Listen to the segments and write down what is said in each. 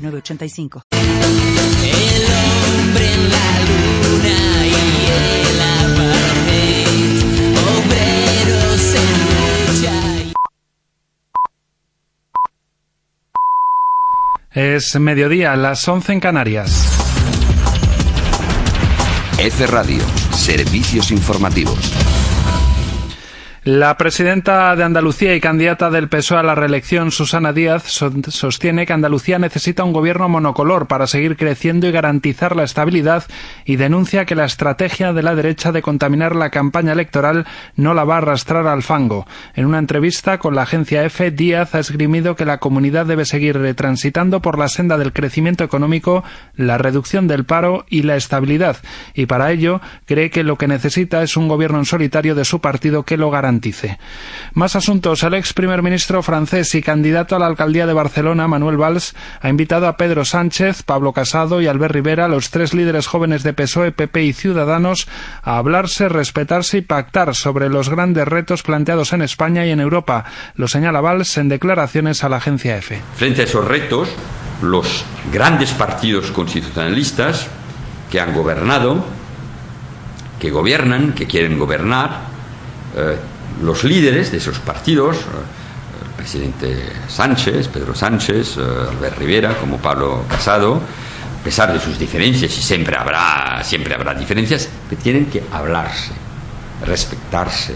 906985. El hombre en la luna y el apartheid, obreros en lucha. Es mediodía, las 11 en Canarias. F Radio, servicios informativos. La presidenta de Andalucía y candidata del PSOE a la reelección, Susana Díaz, sostiene que Andalucía necesita un gobierno monocolor para seguir creciendo y garantizar la estabilidad y denuncia que la estrategia de la derecha de contaminar la campaña electoral no la va a arrastrar al fango. En una entrevista con la agencia EFE, Díaz ha esgrimido que la comunidad debe seguir transitando por la senda del crecimiento económico, la reducción del paro y la estabilidad, y para ello cree que lo que necesita es un gobierno en solitario de su partido que lo garantice más asuntos. El ex primer ministro francés y candidato a la alcaldía de Barcelona, Manuel Valls, ha invitado a Pedro Sánchez, Pablo Casado y Albert Rivera, los tres líderes jóvenes de PSOE, PP y Ciudadanos, a hablarse, respetarse y pactar sobre los grandes retos planteados en España y en Europa. Lo señala Valls en declaraciones a la agencia EFE. Frente a esos retos, los grandes partidos constitucionalistas que han gobernado, que gobiernan, que quieren gobernar, eh, los líderes de esos partidos, eh, el presidente Sánchez, Pedro Sánchez, eh, Albert Rivera, como Pablo Casado, a pesar de sus diferencias, y siempre habrá, siempre habrá diferencias, que tienen que hablarse, respetarse,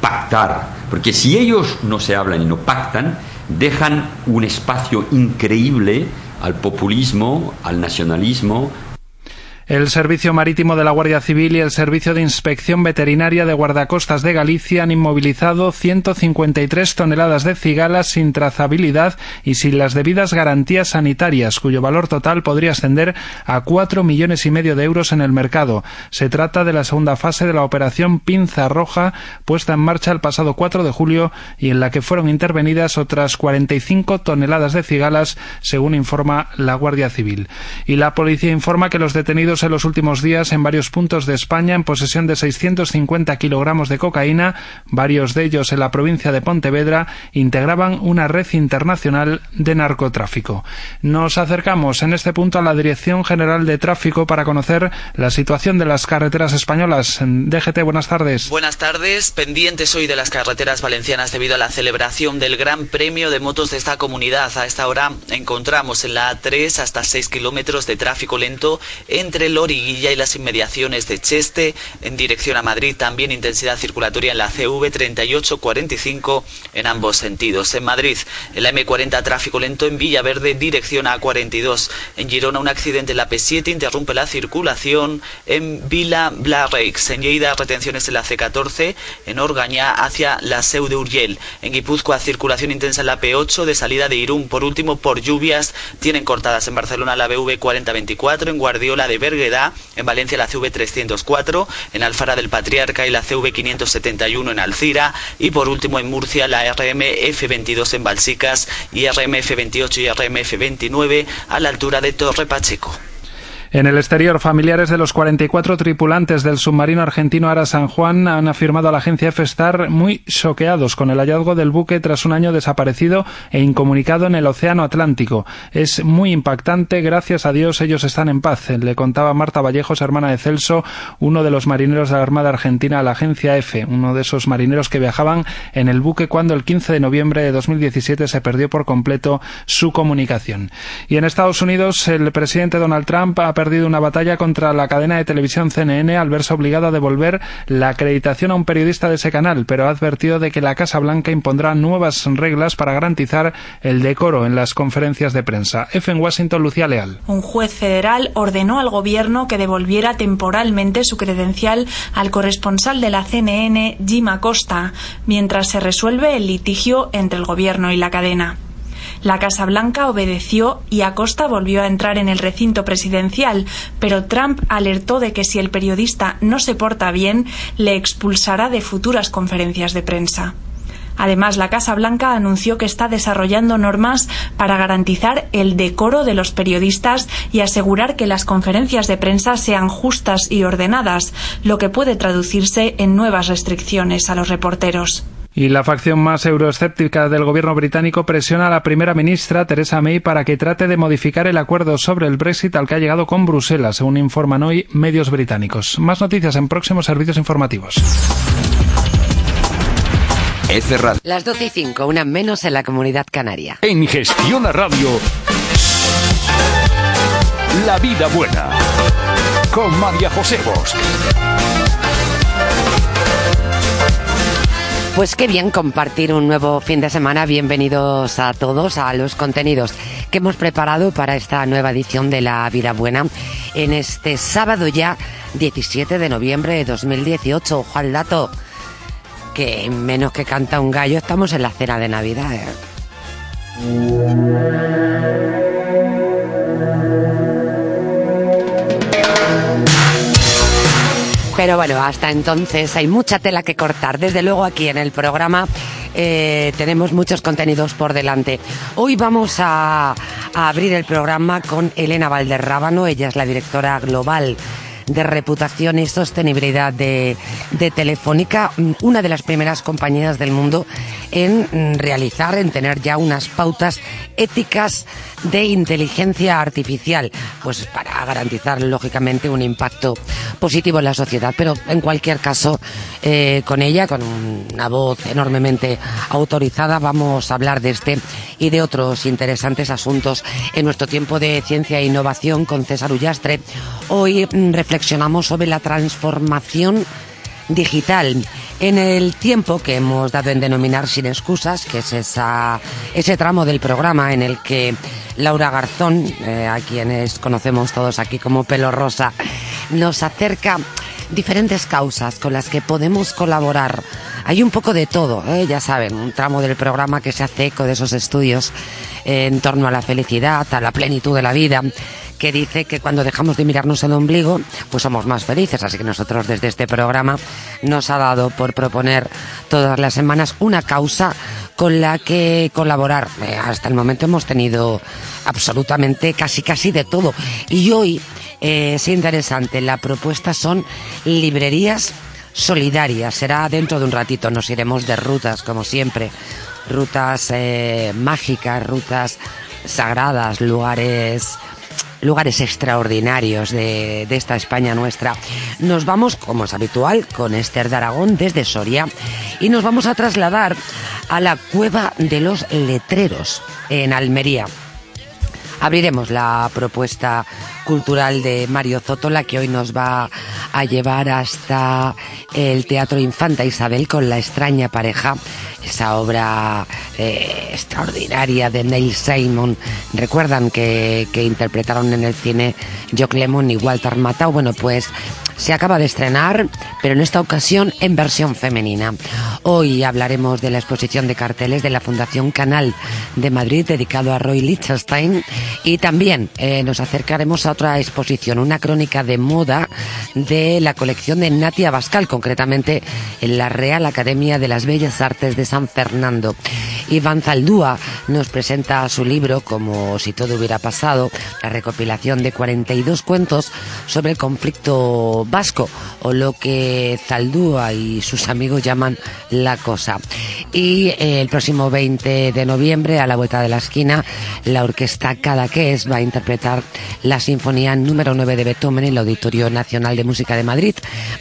pactar, porque si ellos no se hablan y no pactan, dejan un espacio increíble al populismo, al nacionalismo, el Servicio Marítimo de la Guardia Civil y el Servicio de Inspección Veterinaria de Guardacostas de Galicia han inmovilizado 153 toneladas de cigalas sin trazabilidad y sin las debidas garantías sanitarias, cuyo valor total podría ascender a cuatro millones y medio de euros en el mercado. Se trata de la segunda fase de la operación Pinza Roja, puesta en marcha el pasado 4 de julio y en la que fueron intervenidas otras 45 toneladas de cigalas, según informa la Guardia Civil. Y la policía informa que los detenidos en los últimos días en varios puntos de España en posesión de 650 kilogramos de cocaína, varios de ellos en la provincia de Pontevedra, integraban una red internacional de narcotráfico. Nos acercamos en este punto a la Dirección General de Tráfico para conocer la situación de las carreteras españolas. DGT, buenas tardes. Buenas tardes. Pendientes hoy de las carreteras valencianas debido a la celebración del Gran Premio de Motos de esta comunidad. A esta hora encontramos en la A3 hasta 6 kilómetros de tráfico lento entre Loriguilla y las inmediaciones de Cheste en dirección a Madrid. También intensidad circulatoria en la CV 3845 en ambos sentidos. En Madrid, en la M40 tráfico lento en Villaverde dirección a 42. En Girona un accidente en la P7 interrumpe la circulación en Vila Blareix. En Lleida retenciones en la C14 en Orgaña hacia la Seu de Urgel. En Guipúzcoa circulación intensa en la P8 de salida de Irún. Por último, por lluvias tienen cortadas en Barcelona la BV 4024, en Guardiola de Vergueda, en Valencia la CV 304, en Alfara del Patriarca y la CV 571 en Alcira y por último en Murcia la RMF 22 en Balsicas y RMF 28 y RMF 29 a la altura de Torre Pacheco. En el exterior, familiares de los 44 tripulantes del submarino argentino Ara San Juan han afirmado a la agencia F-Star muy choqueados con el hallazgo del buque tras un año desaparecido e incomunicado en el Océano Atlántico. Es muy impactante, gracias a Dios ellos están en paz, le contaba Marta Vallejos, hermana de Celso, uno de los marineros de la Armada Argentina a la agencia F, uno de esos marineros que viajaban en el buque cuando el 15 de noviembre de 2017 se perdió por completo su comunicación. Y en Estados Unidos, el presidente Donald Trump ha perdido una batalla contra la cadena de televisión CNN al verse obligado a devolver la acreditación a un periodista de ese canal, pero ha advertido de que la Casa Blanca impondrá nuevas reglas para garantizar el decoro en las conferencias de prensa. F en Washington, Lucía Leal. Un juez federal ordenó al gobierno que devolviera temporalmente su credencial al corresponsal de la CNN, Jim Acosta, mientras se resuelve el litigio entre el gobierno y la cadena. La Casa Blanca obedeció y Acosta volvió a entrar en el recinto presidencial, pero Trump alertó de que si el periodista no se porta bien, le expulsará de futuras conferencias de prensa. Además, la Casa Blanca anunció que está desarrollando normas para garantizar el decoro de los periodistas y asegurar que las conferencias de prensa sean justas y ordenadas, lo que puede traducirse en nuevas restricciones a los reporteros. Y la facción más euroescéptica del gobierno británico presiona a la primera ministra Theresa May para que trate de modificar el acuerdo sobre el Brexit al que ha llegado con Bruselas, según informan hoy medios británicos. Más noticias en próximos servicios informativos. F Radio. Las 12 y 5, una menos en la comunidad canaria. En Gestión a Radio. La vida buena. Con María José Bosch. Pues qué bien compartir un nuevo fin de semana. Bienvenidos a todos a los contenidos que hemos preparado para esta nueva edición de La Vida Buena en este sábado ya 17 de noviembre de 2018. Ojo al dato que menos que canta un gallo estamos en la cena de Navidad. ¿eh? Pero bueno, hasta entonces hay mucha tela que cortar. Desde luego aquí en el programa eh, tenemos muchos contenidos por delante. Hoy vamos a, a abrir el programa con Elena Valderrábano. Ella es la directora global de reputación y sostenibilidad de, de Telefónica, una de las primeras compañías del mundo en realizar, en tener ya unas pautas éticas de inteligencia artificial, pues para garantizar lógicamente un impacto positivo en la sociedad. Pero en cualquier caso, eh, con ella, con una voz enormemente autorizada, vamos a hablar de este y de otros interesantes asuntos en nuestro tiempo de ciencia e innovación con César Ullastre. Hoy mm, reflexionamos sobre la transformación digital en el tiempo que hemos dado en denominar sin excusas, que es esa, ese tramo del programa en el que Laura Garzón, eh, a quienes conocemos todos aquí como pelo rosa, nos acerca diferentes causas con las que podemos colaborar. Hay un poco de todo, ¿eh? ya saben, un tramo del programa que se hace eco de esos estudios eh, en torno a la felicidad, a la plenitud de la vida que dice que cuando dejamos de mirarnos el ombligo, pues somos más felices. Así que nosotros desde este programa nos ha dado por proponer todas las semanas una causa con la que colaborar. Eh, hasta el momento hemos tenido absolutamente casi casi de todo. Y hoy eh, es interesante, la propuesta son librerías solidarias. Será dentro de un ratito, nos iremos de rutas, como siempre. Rutas eh, mágicas, rutas sagradas, lugares lugares extraordinarios de, esta España nuestra. Nos vamos, como es habitual, con Esther de Aragón desde Soria y nos vamos a trasladar a la Cueva de los Letreros en Almería. Abriremos la propuesta cultural de Mario Zotola que hoy nos va a llevar hasta el Teatro Infanta Isabel con la extraña pareja esa obra eh, extraordinaria de Neil Simon. Recuerdan que, que, interpretaron en el cine Jock Lemon y Walter Matthau. Bueno, pues se acaba de estrenar, pero en esta ocasión en versión femenina. Hoy hablaremos de la exposición de carteles de la Fundación Canal de Madrid dedicado a Roy Lichtenstein y también eh, nos acercaremos a otra exposición, una crónica de moda de la colección de Natia Bascal, concretamente en la Real Academia de las Bellas Artes de San Fernando. Iván Zaldúa nos presenta su libro, como si todo hubiera pasado, la recopilación de 42 cuentos sobre el conflicto vasco o lo que Zaldúa y sus amigos llaman la cosa. Y eh, el próximo 20 de noviembre, a la vuelta de la esquina, la orquesta Cadaqués va a interpretar la sinfonía número 9 de Beethoven en el Auditorio Nacional de Música de Madrid.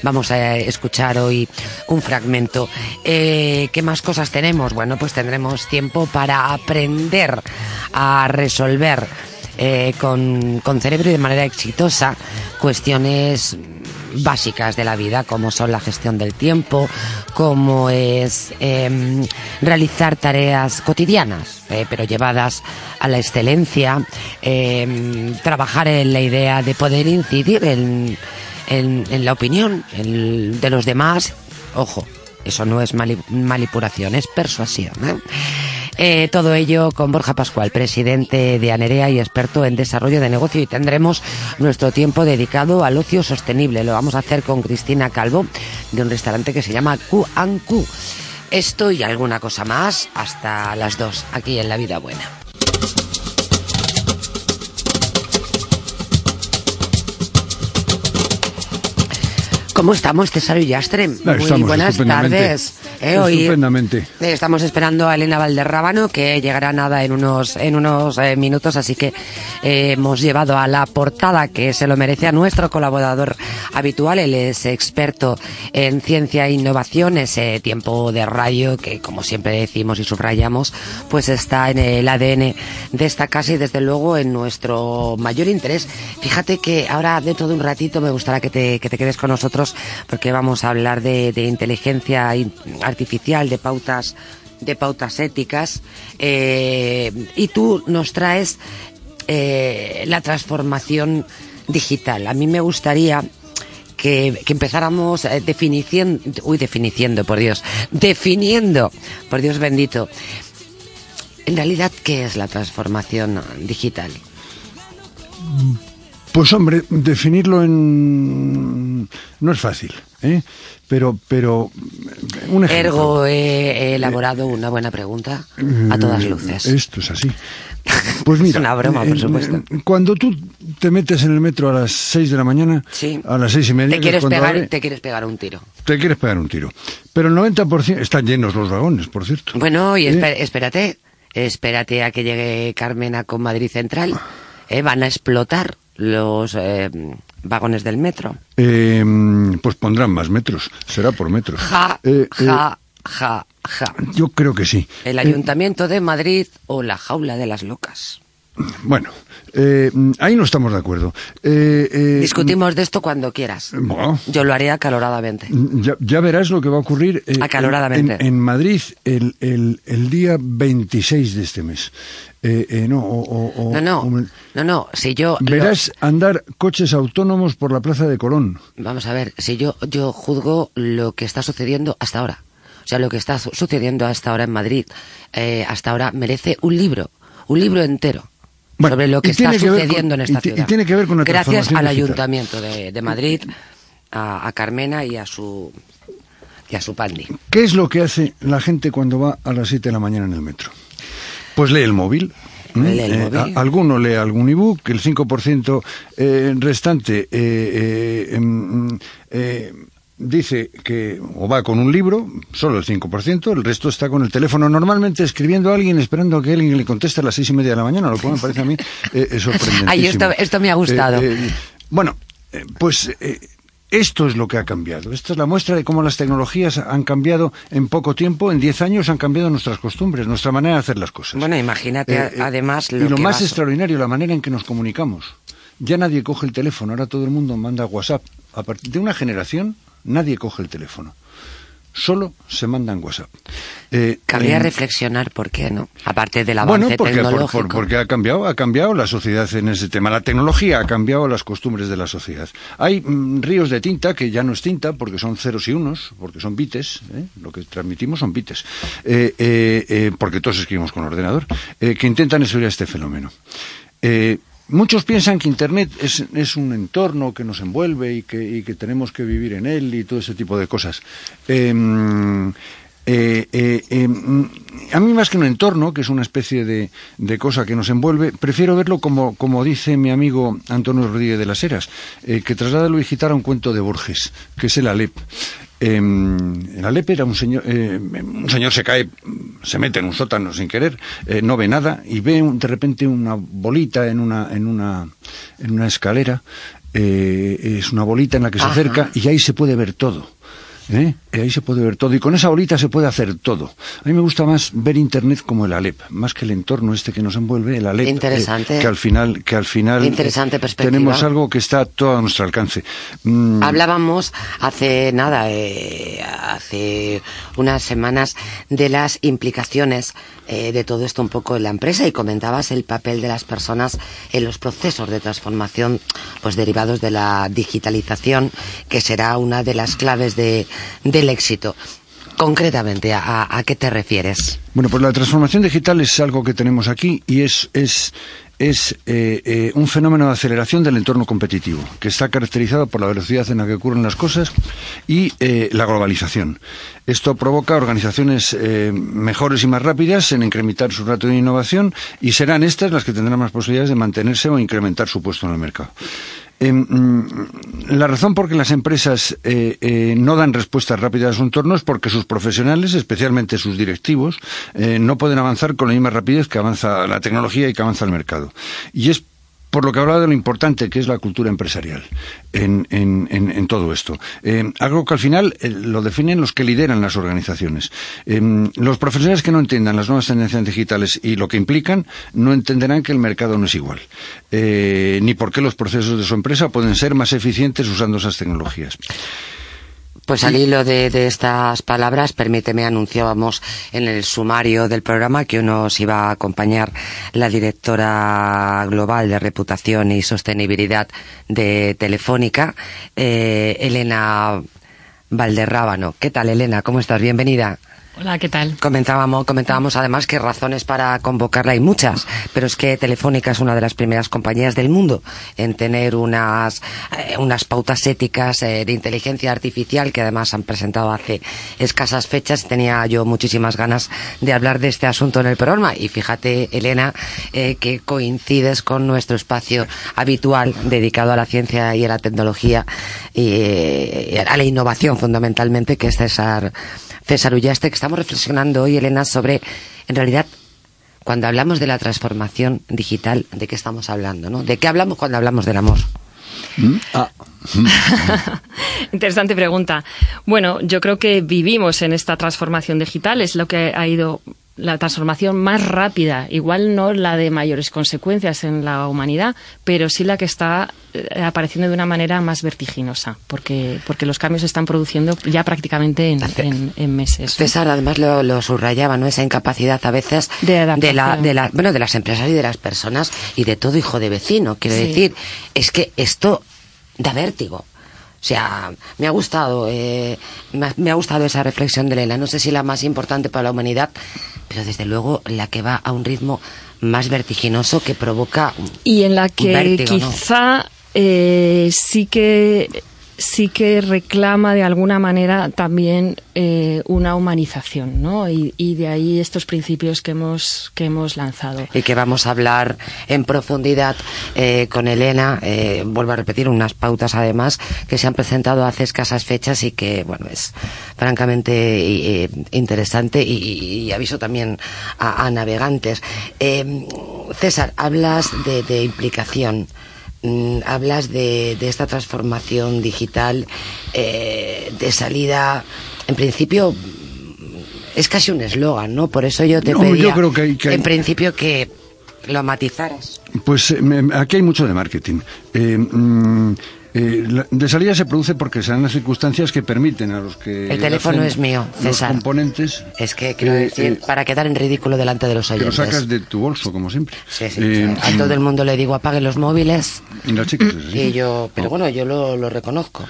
Vamos a escuchar hoy un fragmento. Eh, ¿Qué más cosas tenemos? Bueno, pues tendremos tiempo para aprender a resolver eh, con, con cerebro y de manera exitosa cuestiones básicas de la vida, como son la gestión del tiempo, como es eh, realizar tareas cotidianas, eh, pero llevadas a la excelencia, eh, trabajar en la idea de poder incidir en, la opinión de los demás. Ojo, eso no es manipulación, es persuasión. Eh, todo ello con Borja Pascual, presidente de Anerea y experto en desarrollo de negocio. Y tendremos nuestro tiempo dedicado al ocio sostenible. Lo vamos a hacer con Cristina Calvo, de un restaurante que se llama Q Q. Esto y alguna cosa más hasta las dos, aquí en La Vida Buena. ¿Cómo estamos, César Villastre? Muy estamos buenas tardes. Eh, hoy Estupendamente. estamos esperando a Elena Valderrábano, que llegará nada en unos, en unos eh, minutos, así que eh, hemos llevado a la portada que se lo merece a nuestro colaborador habitual. Él es experto en ciencia e innovación, ese tiempo de radio que, como siempre decimos y subrayamos, pues está en el ADN de esta casa y desde luego en nuestro mayor interés. Fíjate que ahora dentro de un ratito me gustaría que te, que te quedes con nosotros porque vamos a hablar de, inteligencia in- artificial, de pautas de pautas éticas eh, y tú nos traes eh, la transformación digital. A mí me gustaría que, empezáramos eh, definición, uy, definiendo, por Dios, definiendo, por Dios bendito, en realidad, ¿qué es la transformación digital? Pues hombre, definirlo en no es fácil, ¿eh? Pero, pero un ejemplo. Ergo, he, elaborado una buena pregunta a todas luces. Esto es así. Pues mira, Es una broma, por eh, supuesto. eh, Cuando tú te metes en el metro a las 6 de la mañana, Sí. a las seis y media, Te quieres, pegar, abre, te quieres pegar un tiro. te quieres pegar un tiro. Pero el 90% están llenos los vagones, por cierto. Bueno, y ¿Eh? espé- espérate, espérate a que llegue Carmena con Madrid Central. ¿eh? Van a explotar los eh, vagones del metro. Eh, pues pondrán más metros, será por metros. Ja, Eh, eh, ja, ja, ja. yo creo que sí. El Eh, Ayuntamiento de Madrid o la jaula de las locas. Bueno, eh, ahí no estamos de acuerdo. Eh, eh, Discutimos de esto cuando quieras. bueno, Yo lo haré acaloradamente. ya, ya verás lo que va a ocurrir eh, Acaloradamente. En, en Madrid el, el, el día 26 de este mes. Eh, eh, no, o- No, no, o- no, no, si yo... lo- verás andar coches autónomos por la plaza de Colón. Vamos a ver, si yo, yo juzgo lo que está sucediendo hasta ahora. O sea, lo que está su- sucediendo hasta ahora en Madrid, eh, hasta ahora merece un libro, un libro entero. Bueno, sobre lo que está que con- sucediendo en esta ti- y ciudad. tiene que ver con Gracias al digital. Ayuntamiento de, de Madrid, a, a Carmena y a su y a su pandi. ¿Qué es lo que hace la gente cuando va a las 7 de la mañana en el metro? Pues lee el móvil. ¿m? Lee el Eh, a- alguno lee algún ebook, el 5% eh, restante eh, eh, em, eh, dice que o va con un libro, solo el 5%, el resto está con el teléfono, normalmente escribiendo a alguien, esperando a que alguien le conteste a las seis y media de la mañana, lo cual me parece a mí eh, sorprendentísimo. Ay, esto- esto me ha gustado. Eh, eh, bueno, eh, pues esto es lo que ha cambiado. Esta es la muestra de cómo las tecnologías han cambiado en poco tiempo, en 10 años han cambiado nuestras costumbres, nuestra manera de hacer las cosas. Bueno, imagínate Eh, además y lo lo que más extraordinario, la manera en que nos comunicamos. Ya nadie coge el teléfono, ahora todo el mundo manda WhatsApp. A partir de una generación, nadie coge el teléfono. Solo se mandan WhatsApp. Eh, Cabría eh, reflexionar por qué, ¿no? Aparte del avance bueno, porque, por- tecnológico. por- porque ha cambiado, ha cambiado la sociedad en ese tema. La tecnología ha cambiado las costumbres de la sociedad. Hay mm, ríos de tinta que ya no es tinta porque son ceros y unos, porque son bites. ¿eh? Lo que transmitimos son bites. Eh, eh, eh, porque todos escribimos con ordenador, que intentan estudiar este fenómeno. Muchos piensan que Internet es, es un entorno que nos envuelve y que, y que tenemos que vivir en él y todo ese tipo de cosas. Em, eh, eh, em, a mí más que un entorno, que es una especie de, de cosa que nos envuelve, prefiero verlo como, como dice mi amigo Antonio Rodríguez de las Heras, eh, que traslada lo digital a un cuento de Borges, que es el Alep. Eh, el Alep era un señor, eh, un señor se cae, se mete en un sótano sin querer, eh, no ve nada y ve un- de repente una bolita en una, en una, en una escalera, eh, es una bolita en la que se Ajá. acerca y ahí se puede ver todo. ¿Eh? Y ahí se puede ver todo y con esa bolita se puede hacer todo. A mí me gusta más ver Internet como el Alep, más que el entorno este que nos envuelve, el Alep. eh, Interesante. que al final, que al final eh, Interesante perspectiva. tenemos algo que está a todo a nuestro alcance. Mm, Hablábamos hace nada, eh, hace unas semanas, de las implicaciones eh, de todo esto un poco en la empresa y comentabas el papel de las personas en los procesos de transformación pues derivados de la digitalización, que será una de las claves de, del éxito. concretamente, ¿a, a qué te refieres? Bueno, pues la transformación digital es algo que tenemos aquí y es, es, es eh, eh, un fenómeno de aceleración del entorno competitivo, que está caracterizado por la velocidad en la que ocurren las cosas y eh, la globalización. Esto provoca organizaciones eh, mejores y más rápidas en incrementar su ratio de innovación y serán estas las que tendrán más posibilidades de mantenerse o incrementar su puesto en el mercado. Eh, mm, la razón por que las empresas eh, eh, no dan respuestas rápidas a su entorno es porque sus profesionales, especialmente sus directivos, eh, no pueden avanzar con la misma rapidez que avanza la tecnología y que avanza el mercado. Y es por lo que hablaba de lo importante que es la cultura empresarial en, en, en, en todo esto. Eh, algo que al final eh, lo definen los que lideran las organizaciones. Eh, los profesionales que no entiendan las nuevas tendencias digitales y lo que implican, no entenderán que el mercado no es igual, ni por qué los procesos de su empresa pueden ser más eficientes usando esas tecnologías. Pues al hilo de, de, estas palabras, permíteme, anunciábamos en el sumario del programa que nos iba a acompañar la directora global de reputación y sostenibilidad de Telefónica, eh, Elena Valderrábano. ¿Qué tal, Elena? ¿Cómo estás? Bienvenida. Hola, ¿qué tal? Comentábamos, comentábamos además que razones para convocarla hay muchas, pero es que Telefónica es una de las primeras compañías del mundo en tener unas, eh, unas pautas éticas eh, de inteligencia artificial que además han presentado hace escasas fechas. Tenía yo muchísimas ganas de hablar de este asunto en el programa y fíjate, Elena, eh, que coincides con nuestro espacio habitual dedicado a la ciencia y a la tecnología y a la innovación fundamentalmente, que es César César Ullaste, que estamos reflexionando hoy, Elena, sobre, en realidad, cuando hablamos de la transformación digital, ¿de qué estamos hablando? ¿no? ¿De qué hablamos cuando hablamos del amor? ¿Mm? Ah. Interesante pregunta. Bueno, yo creo que vivimos en esta transformación digital, es lo que ha ido la transformación más rápida, igual no la de mayores consecuencias en la humanidad, pero sí la que está eh, apareciendo de una manera más vertiginosa, porque, porque los cambios se están produciendo ya prácticamente en, en, en meses. César además lo, lo, subrayaba, ¿no? Esa incapacidad a veces de, de, la, de, la, bueno, de las empresas y de las personas y de todo hijo de vecino. Quiero sí. decir, es que esto da vértigo. O sea, me ha gustado, eh, me, ha, me, ha, gustado esa reflexión de Elena. No sé si la más importante para la humanidad, pero desde luego la que va a un ritmo más vertiginoso que provoca y en la que vértigo, quizá ¿no? eh, sí que sí que reclama de alguna manera también eh, una humanización, ¿no? Y, de ahí estos principios que hemos que hemos lanzado. Y que vamos a hablar en profundidad eh, con Elena. Eh, vuelvo a repetir unas pautas además que se han presentado hace escasas fechas y que bueno es francamente interesante y, aviso también a, navegantes. César, hablas de, implicación hablas de, de, esta transformación digital eh, de salida, en principio es casi un eslogan, ¿no? Por eso yo te no, pedía, yo creo que hay, que hay... en principio, que lo matizaras. Pues eh, aquí hay mucho de marketing. Eh, mm, eh, de salida se produce porque se dan las circunstancias que permiten a los que. El teléfono es mío, César. Los componentes. Es que quiero decir, eh, para quedar en ridículo delante de los oyentes. Que lo sacas de tu bolso, como siempre. Sí, sí. Eh, a todo el mundo le digo apague los móviles. Y las chicas, sí. Y yo, pero oh. bueno, yo lo, lo reconozco.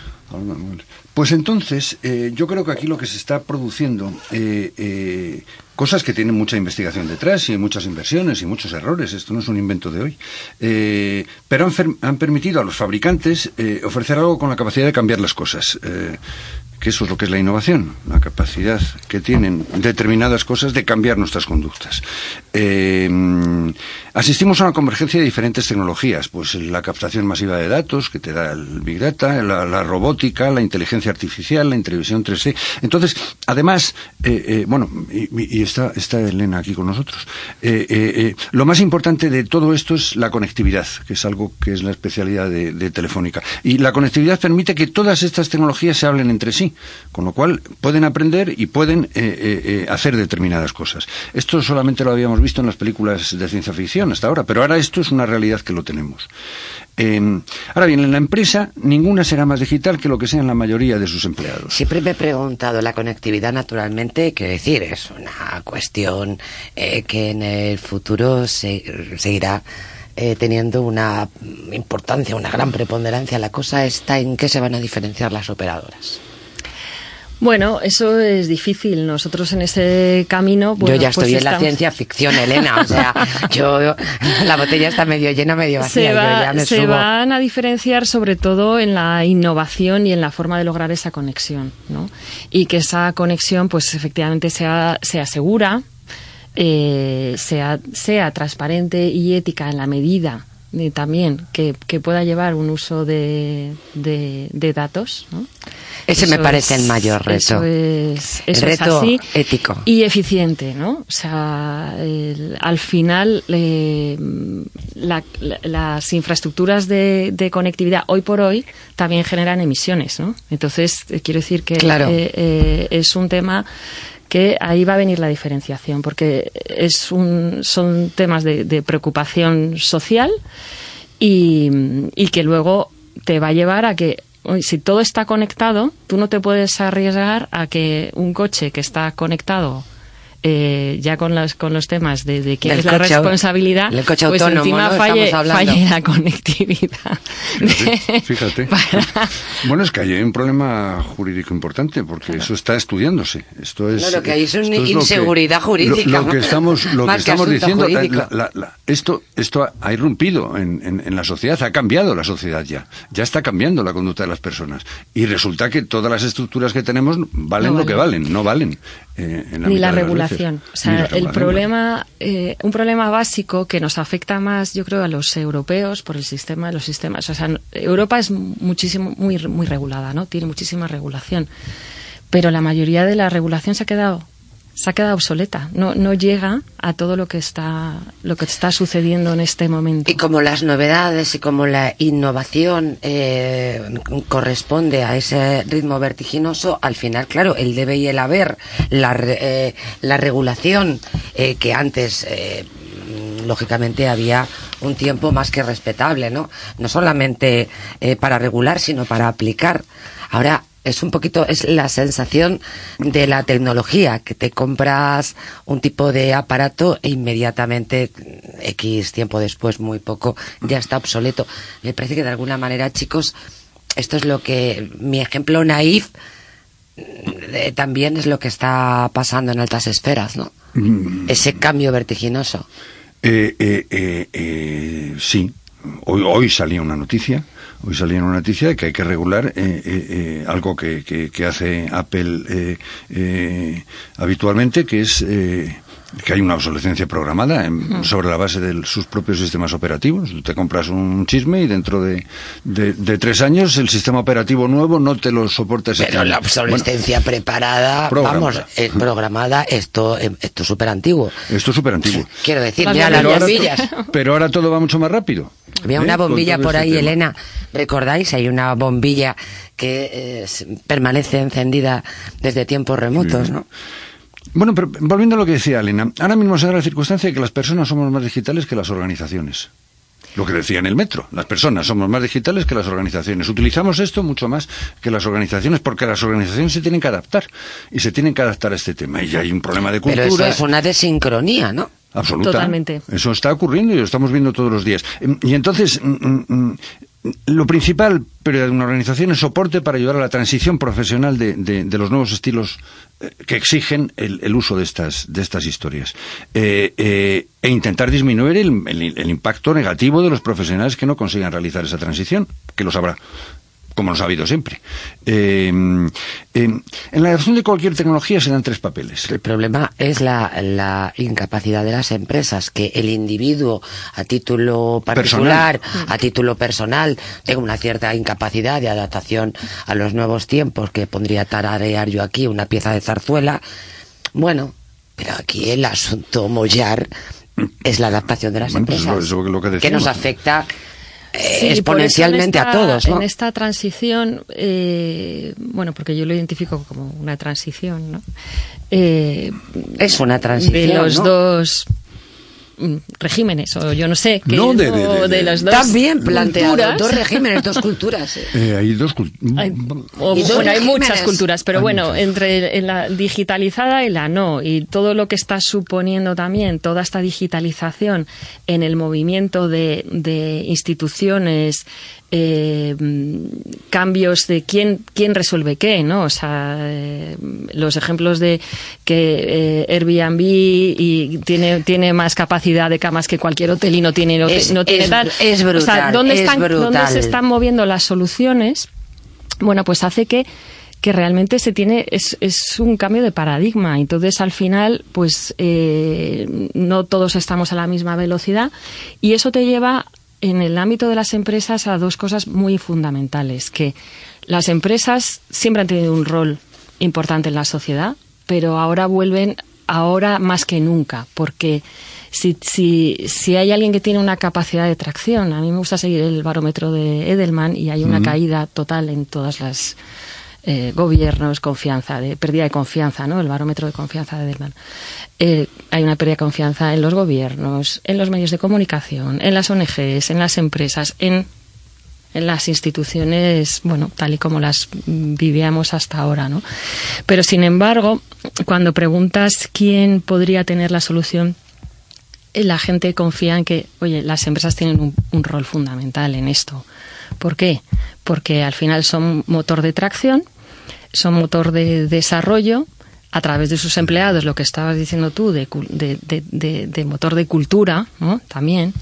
Pues entonces, eh, yo creo que aquí lo que se está produciendo, eh, eh, cosas que tienen mucha investigación detrás y muchas inversiones y muchos errores, esto no es un invento de hoy, eh, pero han, permitido a los fabricantes eh, ofrecer algo con la capacidad de cambiar las cosas. Eh, que eso es lo que es la innovación, la capacidad que tienen determinadas cosas de cambiar nuestras conductas. Eh, asistimos a una convergencia de diferentes tecnologías, pues la captación masiva de datos que te da el Big Data, la, robótica, la inteligencia artificial, la televisión 3D. Entonces, además, eh, eh, bueno, y, está, está, Elena aquí con nosotros, eh, lo más importante de todo esto es la conectividad, que es algo que es la especialidad de Telefónica. Y la conectividad permite que todas estas tecnologías se hablen entre sí con lo cual pueden aprender y pueden eh, eh, hacer determinadas cosas. Esto solamente lo habíamos visto en las películas de ciencia ficción hasta ahora, pero ahora esto es una realidad que lo tenemos. Eh, ahora bien, en la empresa ninguna será más digital que lo que sean la mayoría de sus empleados. Siempre me he preguntado, la conectividad naturalmente, quiero decir, es una cuestión eh, que en el futuro se, seguirá eh, teniendo una importancia, una gran preponderancia. La cosa está en qué se van a diferenciar las operadoras. Bueno, eso es difícil. Nosotros en ese camino. Bueno, yo ya pues estoy en la ciencia ficción, Elena. O sea, yo la botella está medio llena, medio vacía. se, yo ya me se subo. van a diferenciar sobre todo en la innovación y en la forma de lograr esa conexión, ¿no? Y que esa conexión, pues efectivamente sea, sea segura, eh, sea, sea transparente y ética en la medida también que, que pueda llevar un uso de, de, de datos, ¿no? Ese me parece es- el mayor reto. Eso es, eso El es reto así. ético. Y eficiente, ¿no? O sea, el- al final eh, la- la- las infraestructuras de, de conectividad hoy por hoy también generan emisiones, ¿no? Entonces, eh, quiero decir que Claro. eh, es un tema que ahí va a venir la diferenciación, porque es un, son temas de, de preocupación social y, y que luego te va a llevar a que si todo está conectado, tú no te puedes arriesgar a que un coche que está conectado eh, ya con los, con los temas de, de quién Del es la coche responsabilidad, del coche pues autónomo, encima ¿no? falle, la conectividad. Fíjate. Bueno, es que hay un problema jurídico importante porque eso está estudiándose. Esto es, que hay es una esto lo que- inseguridad jurídica, Lo, lo que estamos, lo que estamos diciendo, la- jurídico. la- la- esto, esto ha- irrumpido en, en- en la sociedad, ha cambiado la sociedad ya. Ya está cambiando la conducta de las personas. Y resulta que todas las estructuras que tenemos valen No lo que valen, no valen. Eh, en la ni la regulación. veces. O sea, el regulación, problema, eh, un problema básico que nos afecta más, yo creo, a los europeos por el sistema de los sistemas. O sea, Europa es muchísimo, muy, muy regulada, ¿no? Tiene muchísima regulación. Pero la mayoría de la regulación se ha quedado, se ha quedado obsoleta. No, no llega a todo lo que está, lo que está sucediendo en este momento. Y como las novedades y como la innovación eh, corresponde a ese ritmo vertiginoso, al final, claro, el debe y el haber, la, eh, la regulación eh, que antes, eh, lógicamente, había un tiempo más que respetable, ¿no? No solamente eh, para regular, sino para aplicar. Ahora, es un poquito, es la sensación de la tecnología, que te compras un tipo de aparato e inmediatamente, mm, X tiempo después, muy poco, ya está obsoleto. Me parece que de alguna manera, chicos, esto es lo que, mi ejemplo naif, eh, también es lo que está pasando en altas esferas, ¿no? Mm. Ese cambio vertiginoso. Eh, eh, eh, eh, sí, hoy, hoy salía una noticia, hoy salía una noticia de que hay que regular eh, eh, eh, algo que, que- que hace Apple eh, eh, habitualmente, que es que hay una obsolescencia programada en- sobre la base de sus propios sistemas operativos. Te compras un chisme y dentro de, de- de tres años el sistema operativo nuevo no te lo soporta ese Pero cambio. la obsolescencia preparada, programada. vamos, eh, programada, esto, eh, esto es súper antiguo. Esto es súper antiguo. Quiero decir, mira las bombillas. pero ahora todo va mucho más rápido. Había ¿eh? una bombilla por ahí, tema. Elena. ¿Recordáis? Hay una bombilla que eh, permanece encendida desde tiempos remotos, Sí. ¿no? Bueno, pero volviendo a lo que decía Elena, ahora mismo se da la circunstancia de que las personas somos más digitales que las organizaciones. Lo que decía en el metro, las personas somos más digitales que las organizaciones. Utilizamos esto mucho más que las organizaciones porque las organizaciones se tienen que adaptar y se tienen que adaptar a este tema. Y hay un problema de cultura. Pero eso es una desincronía, ¿no? Absoluta. Totalmente. Eso está ocurriendo y lo estamos viendo todos los días. Em, Y entonces, mm, mm, mm, lo principal, pero de una organización es soporte para ayudar a la transición profesional de, de- de los nuevos estilos eh, que exigen el, el uso de estas, de estas historias. Eh, eh, e intentar disminuir el, el- el impacto negativo de los profesionales que no consigan realizar esa transición, que los habrá como los ha habido siempre. Eh, em, en la adopción de cualquier tecnología se dan tres papeles. El problema es la, la incapacidad de las empresas, que el individuo a título particular, a título personal, tenga una cierta incapacidad de adaptación a los nuevos tiempos, que pondría tararear yo aquí una pieza de zarzuela. Bueno, pero aquí el asunto mollar es la adaptación de las Bueno, pues empresas, eso lo que nos afecta eh, Sí, exponencialmente esta- a todos, ¿no? En esta transición, eh, bueno, porque yo lo identifico como una transición, ¿no? Eh, Es una transición, De los ¿no? dos regímenes, o yo no sé, que No, de- de- o de- de- las dos También planteado, culturas. dos regímenes, dos culturas. eh. Eh, hay dos cult- Hay, o- Y dos bueno, hay muchas culturas, pero Hay bueno, muchas. entre la digitalizada y la no, y todo lo que está suponiendo también toda esta digitalización en el movimiento de, de instituciones, eh, mm, cambios de quién, quién resuelve qué, ¿no? O sea, eh, los ejemplos de que eh, Airbnb y tiene, tiene más capacidad de camas que cualquier hotel y no tiene, no, Es- no tiene es- tal. es O sea, brutal, ¿dónde, es están, ¿dónde se están moviendo las soluciones? Bueno, pues hace que que realmente se tiene es, es un cambio de paradigma entonces al final pues eh, no todos estamos a la misma velocidad y eso te lleva en el ámbito de las empresas a dos cosas muy fundamentales que las empresas siempre han tenido un rol importante en la sociedad pero ahora vuelven ahora más que nunca porque si, si, si hay alguien que tiene una capacidad de tracción, a mí me gusta seguir el barómetro de Edelman y hay una caída total en todas las eh, gobiernos, confianza, de pérdida de confianza, ¿no? El barómetro de confianza de Edelman. Eh, hay una pérdida de confianza en los gobiernos, en los medios de comunicación, en las ONGs, en las empresas, en en las instituciones, bueno, tal y como las vivíamos hasta ahora, ¿no? Pero sin embargo, cuando preguntas quién podría tener la solución, la gente confía en que, oye, las empresas tienen un, un rol fundamental en esto. ¿Por qué? Porque al final son motor de tracción, son motor de desarrollo a través de sus empleados, lo que estabas diciendo tú, de, de, de- de- motor de cultura, ¿no? También.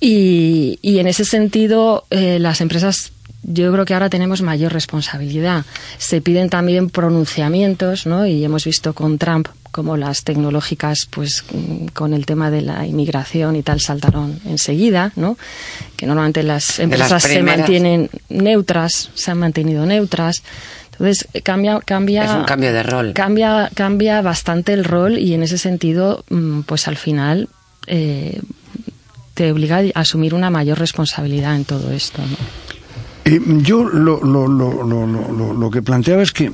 Y, y en ese sentido, eh, las empresas, yo creo que ahora tenemos mayor responsabilidad. Se piden también pronunciamientos, ¿no? Y hemos visto con Trump como las tecnológicas, pues mm, con el tema de la inmigración y tal, saltaron enseguida, ¿no? Que normalmente las empresas se primeras. mantienen neutras, se han mantenido neutras. Entonces, cambia, cambia. Es un cambio de rol. Cambia, cambia bastante el rol y en ese sentido, mm, pues al final, eh, te obliga a asumir una mayor responsabilidad en todo esto. ¿no? Eh, yo lo, lo, lo, lo, lo- lo- lo que planteaba es que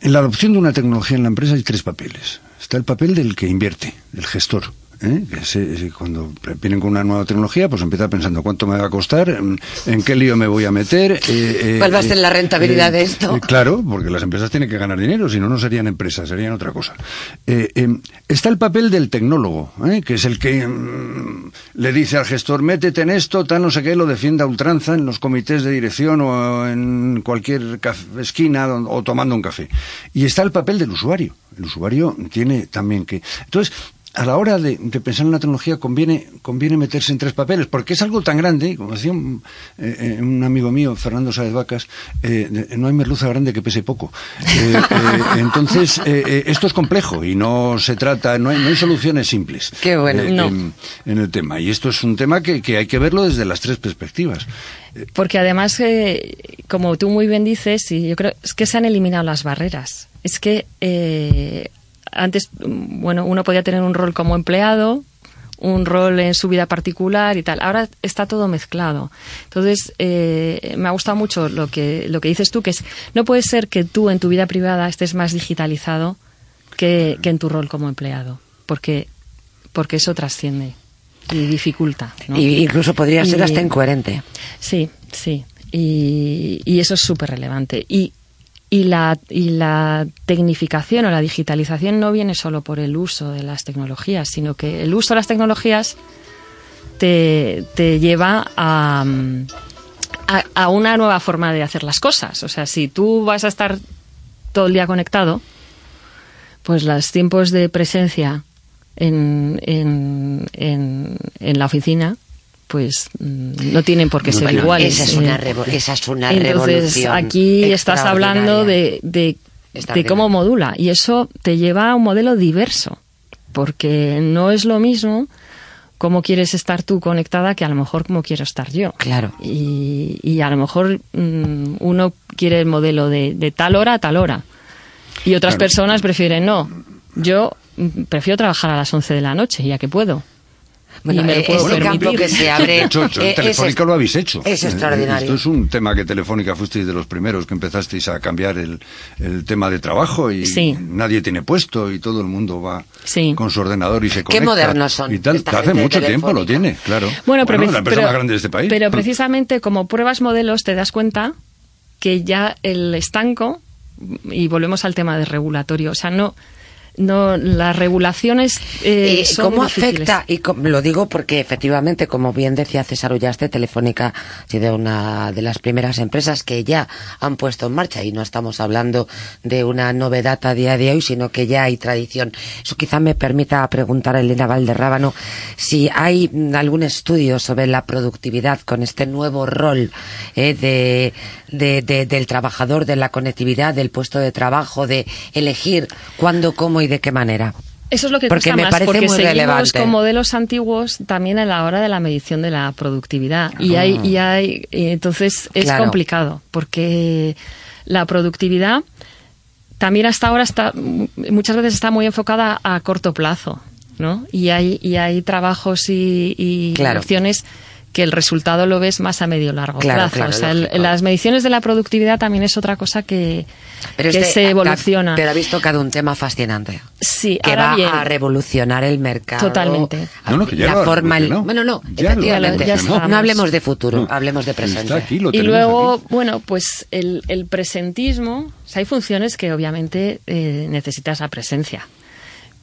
en la adopción de una tecnología en la empresa hay tres papeles. Está el papel del que invierte, del gestor. ¿Eh? Que se- se- cuando vienen con una nueva tecnología, pues empieza pensando cuánto me va a costar, en, en qué lío me voy a meter. eh, eh, ¿Cuál va a ser eh, la rentabilidad de esto? eh, claro, porque las empresas tienen que ganar dinero, si no, no serían empresas, serían otra cosa. Eh, eh, está el papel del tecnólogo, ¿eh? que es el que mm, le dice al gestor, métete en esto, tal, no sé qué, lo defienda a ultranza en los comités de dirección o en cualquier esquina o tomando un café. Y está el papel del usuario. El usuario tiene también que... Entonces, a la hora de, de pensar en la tecnología conviene, conviene meterse en tres papeles, porque es algo tan grande, como decía un, eh, eh, un amigo mío, Fernando Sáez Vacas, eh, no hay merluza grande que pese poco. Eh, eh, entonces, esto es complejo y no se trata, no hay, no hay soluciones simples Qué bueno. No. en, en el tema. Y esto es un tema que, que hay que verlo desde las tres perspectivas. Porque además, como tú muy bien dices, y yo creo es que se han eliminado las barreras. Es que eh, antes, mm, bueno, uno podía tener un rol como empleado, un rol en su vida particular y tal. Ahora está todo mezclado. Entonces, eh, me ha gustado mucho lo que, lo que dices tú, que es, no puede ser que tú en tu vida privada estés más digitalizado que, que en tu rol como empleado, porque, porque eso trasciende y dificulta. ¿no? Y incluso podría ser Y- hasta incoherente. Sí, sí. Y, y eso es súper relevante. Y, y, la, y la tecnificación o la digitalización no viene solo por el uso de las tecnologías, sino que el uso de las tecnologías te, te lleva a, a, a una nueva forma de hacer las cosas. O sea, si tú vas a estar todo el día conectado, pues los tiempos de presencia en, en, en, en la oficina pues mm, no tienen por qué ser Bueno, iguales. esa es una Eh, revo- esa es una Entonces, revolución aquí estás hablando de, de, cómo modula y eso te lleva a un modelo diverso, porque no es lo mismo cómo quieres estar tú conectada que a lo mejor cómo quiero estar yo. Claro. Y, y a lo mejor mm, uno quiere el modelo de, de tal hora a tal hora y otras Claro. personas prefieren no. Yo mm, prefiero trabajar a las 11 de la noche, ya que puedo. Bueno, y me lo eh, puedo ese campo que se abre. De hecho, eh, Telefónica es- lo habéis hecho. Es Eh, extraordinario. Esto es un tema que Telefónica fuisteis de los primeros que empezasteis a cambiar el, el tema de trabajo y Sí. nadie tiene puesto y todo el mundo va Sí. con su ordenador y se conecta. modernos son Y tal. esta Hace gente de mucho tiempo lo tiene, claro. Bueno, pero, la empresa pero- más grande de este país. pero precisamente como pruebas modelos te das cuenta que ya el estanco, y volvemos al tema de regulatorio, o sea, no, no las regulaciones eh, ¿Y son ¿Cómo difíciles. afecta? Y com- lo digo porque efectivamente, como bien decía César Ullaste, Telefónica ha sido una de las primeras empresas que ya han puesto en marcha y no estamos hablando de una novedad a día de hoy, sino que ya hay tradición. Eso quizá me permita preguntar a Elena Valderrábano si hay algún estudio sobre la productividad con este nuevo rol eh, de, de- de- del trabajador, de la conectividad, del puesto de trabajo, de elegir cuándo, cómo y de qué manera. Eso es lo que Porque cuesta me más, parece porque muy seguimos relevante. con modelos antiguos también a la hora de la medición de la productividad. Y Ah. hay, y hay, y entonces es Claro. complicado, porque la productividad también hasta ahora está, muchas veces está muy enfocada a corto plazo, ¿no? Y hay, y hay trabajos y, y Claro. Que el resultado lo ves más a medio largo Claro, plazo. claro, o sea, el- las mediciones de la productividad también es otra cosa que, Pero que este- se evoluciona. Pero habéis tocado un tema fascinante. Sí, que ahora va bien. a revolucionar el mercado. Totalmente. No, no, que ya la lo ha forma, el- revolucionado. bueno, no, Ya efectivamente. Ya no hablemos de futuro, No. hablemos de presente. Aquí, y luego, aquí. bueno, pues el, el presentismo, o sea, hay funciones que obviamente eh, necesitas la presencia,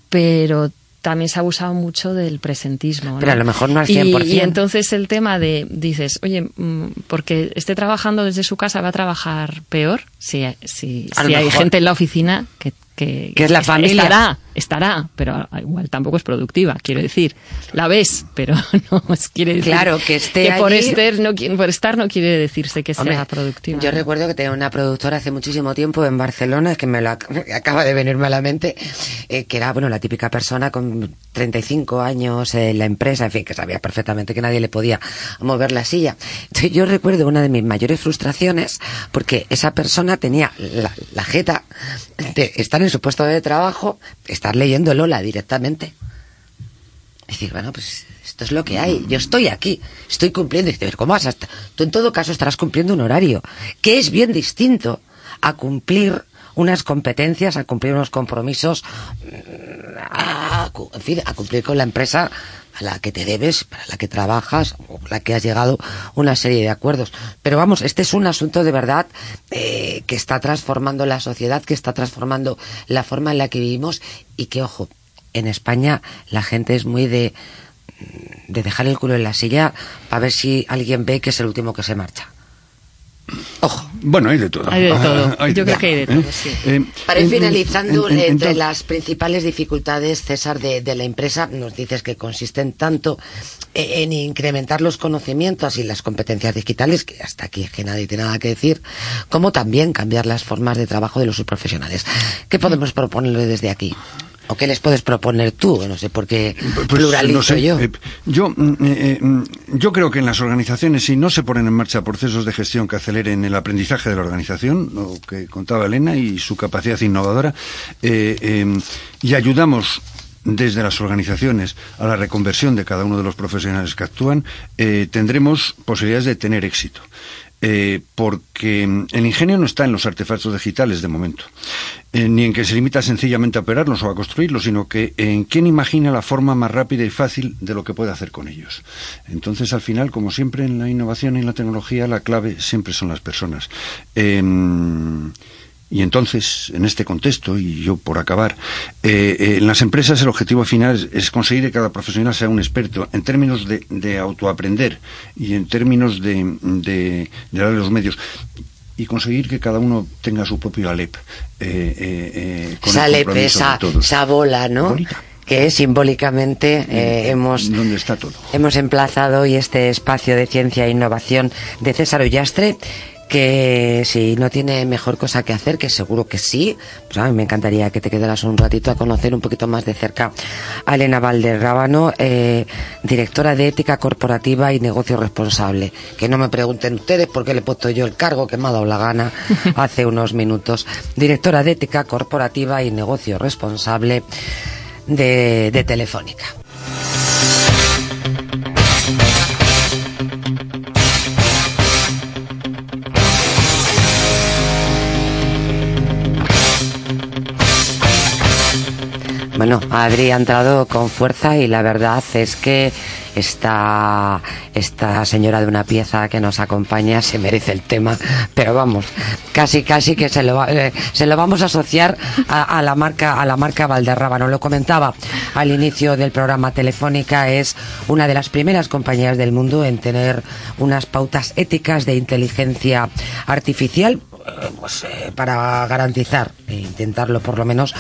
pero también se ha abusado mucho del presentismo. ¿no? Pero a lo mejor no al Y- 100%. Y, entonces el tema de, dices, oye, mm, porque esté trabajando desde su casa va a trabajar peor si, si, si hay gente en la oficina que... Que, Que es la familia. Estará, estará, pero igual tampoco es productiva, quiero decir. La ves, pero no quiere decir Claro, que esté por, allí- estar no, por estar no quiere decirse que Hombre, sea productiva. Yo recuerdo que tenía una productora hace muchísimo tiempo en Barcelona, que me lo ac- acaba de venirme a la mente, eh, que era, bueno, la típica persona con 35 años en la empresa, en fin, que sabía perfectamente que nadie le podía mover la silla. Entonces, yo recuerdo una de mis mayores frustraciones, porque esa persona tenía la, la jeta de estar en su puesto de trabajo, estar leyendo Lola directamente. decir, bueno, pues esto es lo que hay. Yo estoy aquí, estoy cumpliendo. Y dice, ¿cómo vas a estar? Tú en todo caso estarás cumpliendo un horario, que es bien distinto a cumplir unas competencias, a cumplir unos compromisos, mm, en fin, a cumplir con la empresa a la que te debes, para la que trabajas, o la que has llegado una serie de acuerdos. Pero vamos, este es un asunto de verdad eh, que está transformando la sociedad, que está transformando la forma en la que vivimos y que, ojo, en España la gente es muy de, de dejar el culo en la silla para ver si alguien ve que es el último que se marcha. Bueno, hay de todo. Hay de todo. Hay Yo creo que hay de todo, ¿Eh? sí. Eh, Para ir en- finalizando, en- en- entre las principales dificultades, César, de, de la empresa, nos dices que consisten tanto e- en incrementar los conocimientos y las competencias digitales, que hasta aquí es que nadie tiene nada que decir, como también cambiar las formas de trabajo de los subprofesionales. ¿Qué podemos proponerle desde aquí? ¿O qué les puedes proponer tú? No sé por qué Pues, pluralizo no sé, yo. eh, yo, eh, yo creo que en las organizaciones, si no se ponen en marcha procesos de gestión que aceleren el aprendizaje de la organización, lo que contaba Elena y su capacidad innovadora, eh, eh, y ayudamos desde las organizaciones a la reconversión de cada uno de los profesionales que actúan, eh, tendremos posibilidades de tener éxito. Eh, porque mm, el ingenio no está en los artefactos digitales de momento, eh, ni en que se limita sencillamente a operarlos o a construirlos, sino que en quién imagina la forma más rápida y fácil de lo que puede hacer con ellos. Entonces, al final, como siempre en la innovación y en la tecnología, la clave siempre son las personas. Em, y entonces, en este contexto, y yo por acabar, eh, eh, en las empresas el objetivo final es, es conseguir que cada profesional sea un experto en términos de, de autoaprender y en términos de, de, de darle los medios y conseguir que cada uno tenga su propio Alep. eh, eh, eh, con esa, de todos. esa bola, ¿no? Que simbólicamente eh, hemos ¿Dónde está todo? Hemos emplazado hoy este espacio de ciencia e innovación de César Ullastre, que si no tiene mejor cosa que hacer, que seguro que sí, pues a mí me encantaría que te quedaras un ratito a conocer un poquito más de cerca a Elena Valderrábano, eh, directora de Ética Corporativa y Negocio Responsable. Que no me pregunten ustedes por qué le he puesto yo el cargo que me ha dado la gana hace unos minutos. Directora de Ética Corporativa y Negocio Responsable de, de Telefónica. Bueno, Adri ha entrado con fuerza y la verdad es que esta, esta señora de una pieza que nos acompaña se merece el tema, pero vamos, casi casi que se lo, eh, se lo vamos a asociar a, la marca a la marca Valderrábano. Lo comentaba al inicio del programa Telefónica es una de las primeras compañías del mundo en tener unas pautas éticas de inteligencia artificial pues, eh, para garantizar e intentarlo por lo menos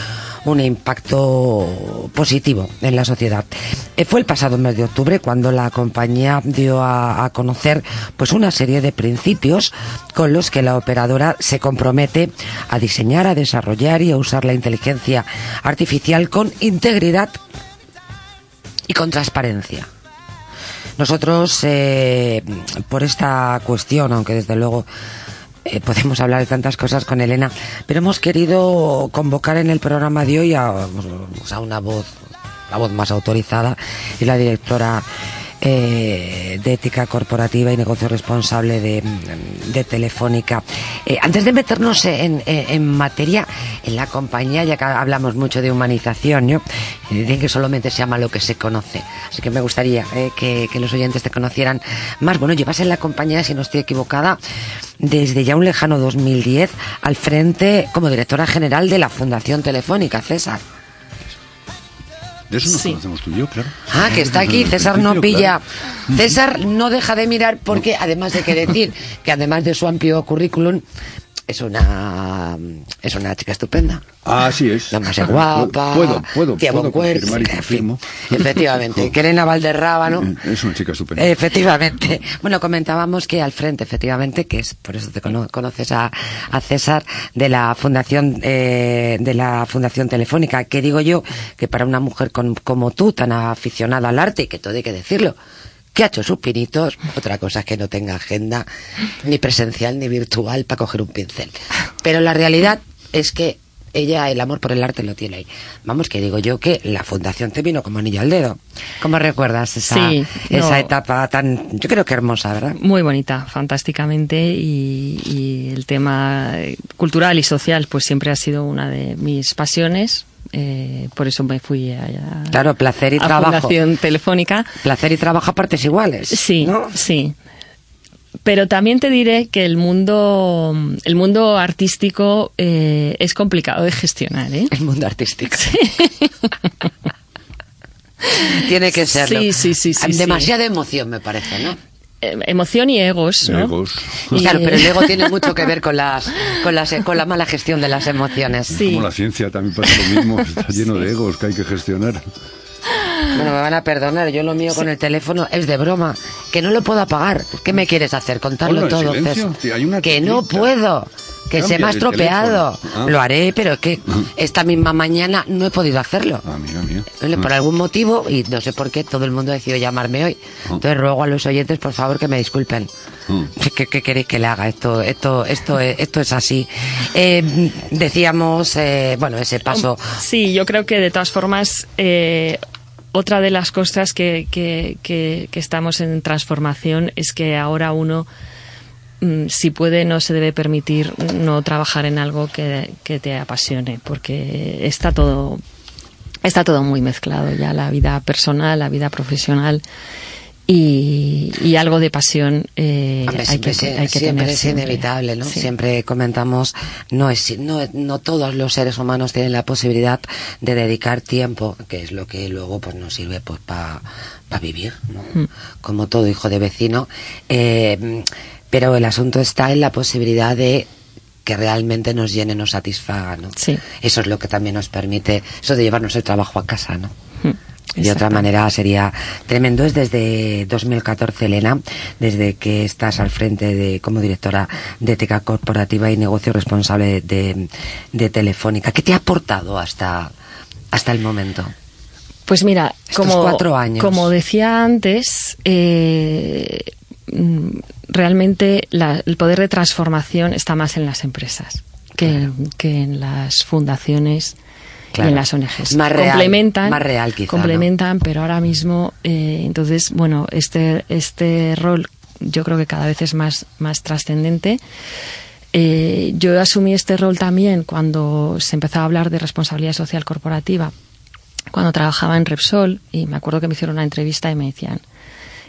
un impacto positivo en la sociedad. Eh, fue el pasado mes de octubre cuando la compañía dio a, conocer pues una serie de principios con los que la operadora se compromete a diseñar, a desarrollar y a usar la inteligencia artificial con integridad y con transparencia. Nosotros, eh, por esta cuestión, aunque desde luego eh, podemos hablar de tantas cosas con Elena, pero hemos querido convocar en el programa de hoy a, a una voz, la voz más autorizada, y la directora eh, de ética corporativa y negocio responsable de, de Telefónica. Eh, antes de meternos en, materia, en la compañía, ya que hablamos mucho de humanización, ¿no? Dicen que solamente se llama lo que se conoce. Así que me gustaría eh, que, que los oyentes te conocieran más. Bueno, llevas en la compañía, si no estoy equivocada, desde ya un lejano 2010 al frente como directora general de la Fundación Telefónica, César. De eso nos Sí. conocemos tú y yo, claro. Ah, que está aquí, César no pilla. claro. César no deja de mirar porque, además de que decir que además de su amplio currículum, es una es una chica estupenda. Así es. La más guapa. Puedo, puedo, puedo confirmar y confirmo. Efectivamente, que Elena Valderrábano. Es una chica estupenda. Efectivamente. Bueno, comentábamos que al frente, efectivamente, que es por eso te cono- conoces a, a César de la Fundación eh, de la Fundación Telefónica, que digo yo que para una mujer con- como tú, tan aficionada al arte, y que todo hay que decirlo, que ha hecho sus pinitos, otra cosa es que no tenga agenda ni presencial ni virtual para coger un pincel. Pero la realidad es que ella el amor por el arte lo tiene ahí. Vamos, que digo yo que la fundación te vino como anillo al dedo. ¿Cómo recuerdas esa, Sí, esa etapa tan, yo creo que hermosa, ¿verdad? Muy bonita, fantásticamente y, y el tema cultural y social pues siempre ha sido una de mis pasiones. Eh, por eso me fui a, a- Claro, placer y a trabajo. Fundación Telefónica. Placer y trabajo a partes iguales. Sí, ¿no? sí. Pero también te diré que el mundo, el mundo artístico eh, es complicado de gestionar, ¿eh? El mundo artístico. Tiene que serlo. Sí, sí, sí, sí, Demasiada emoción, me parece, ¿no? Eh, emoción y egos, ¿no? Egos. Y- Claro, pero el ego tiene mucho que ver con las, con las, con la mala gestión de las emociones. Sí. Como la ciencia también pasa lo mismo, está lleno de egos que hay que gestionar. Bueno, me van a perdonar, yo lo mío con el teléfono es de broma, que no lo puedo apagar. ¿Qué me quieres hacer? Contarlo en todo, silencio, César. tío, hay una Que no puedo, que se me ha estropeado. Ah. Lo haré, pero que esta misma mañana no he podido hacerlo. Amiga mía. Bueno, Por algún motivo, y no sé por qué, todo el mundo ha decidido llamarme hoy. Entonces ruego a los oyentes, por favor, que me disculpen. Mm. ¿Qué, qué- queréis que le haga? Esto, esto, esto, es, esto es así. Eh, decíamos, eh, bueno, ese paso. Sí, yo creo que de todas formas, eh, otra de las cosas que, que, que- que estamos en transformación es que ahora uno, si puede, no se debe permitir no trabajar en algo que, que te apasione, porque está todo, está todo muy mezclado ya, la vida personal, la vida profesional. Y, y algo de pasión eh, Hombre, hay, que, siempre, hay que siempre tener es siempre. inevitable, ¿no? Sí. Siempre comentamos, no es, no, no todos los seres humanos tienen la posibilidad de dedicar tiempo, que es lo que luego pues nos sirve pues para vivir, ¿no? Mm. Como todo hijo de vecino. Eh, pero el asunto está en la posibilidad de que realmente nos llene, nos satisfaga, ¿no? Sí. Eso es lo que también nos permite, eso de llevarnos el trabajo a casa, ¿no? Mm. De otra manera sería tremendo. Es desde 2014, Elena, desde que estás al frente de como directora de ética corporativa y negocio responsable de, de Telefónica. ¿Qué te ha aportado hasta, hasta el momento? Pues mira, Estos como, cuatro años. como decía antes, eh, realmente la- el poder de transformación está más en las empresas que, que en las fundaciones Claro. y en las ONGs. Más real, complementan, más real quizá, complementan, pero ahora mismo, eh, entonces, bueno, este este rol yo creo que cada vez es más más trascendente. Eh, yo asumí este rol también cuando se empezó a hablar de responsabilidad social corporativa cuando trabajaba en Repsol y me acuerdo que me hicieron una entrevista y me decían,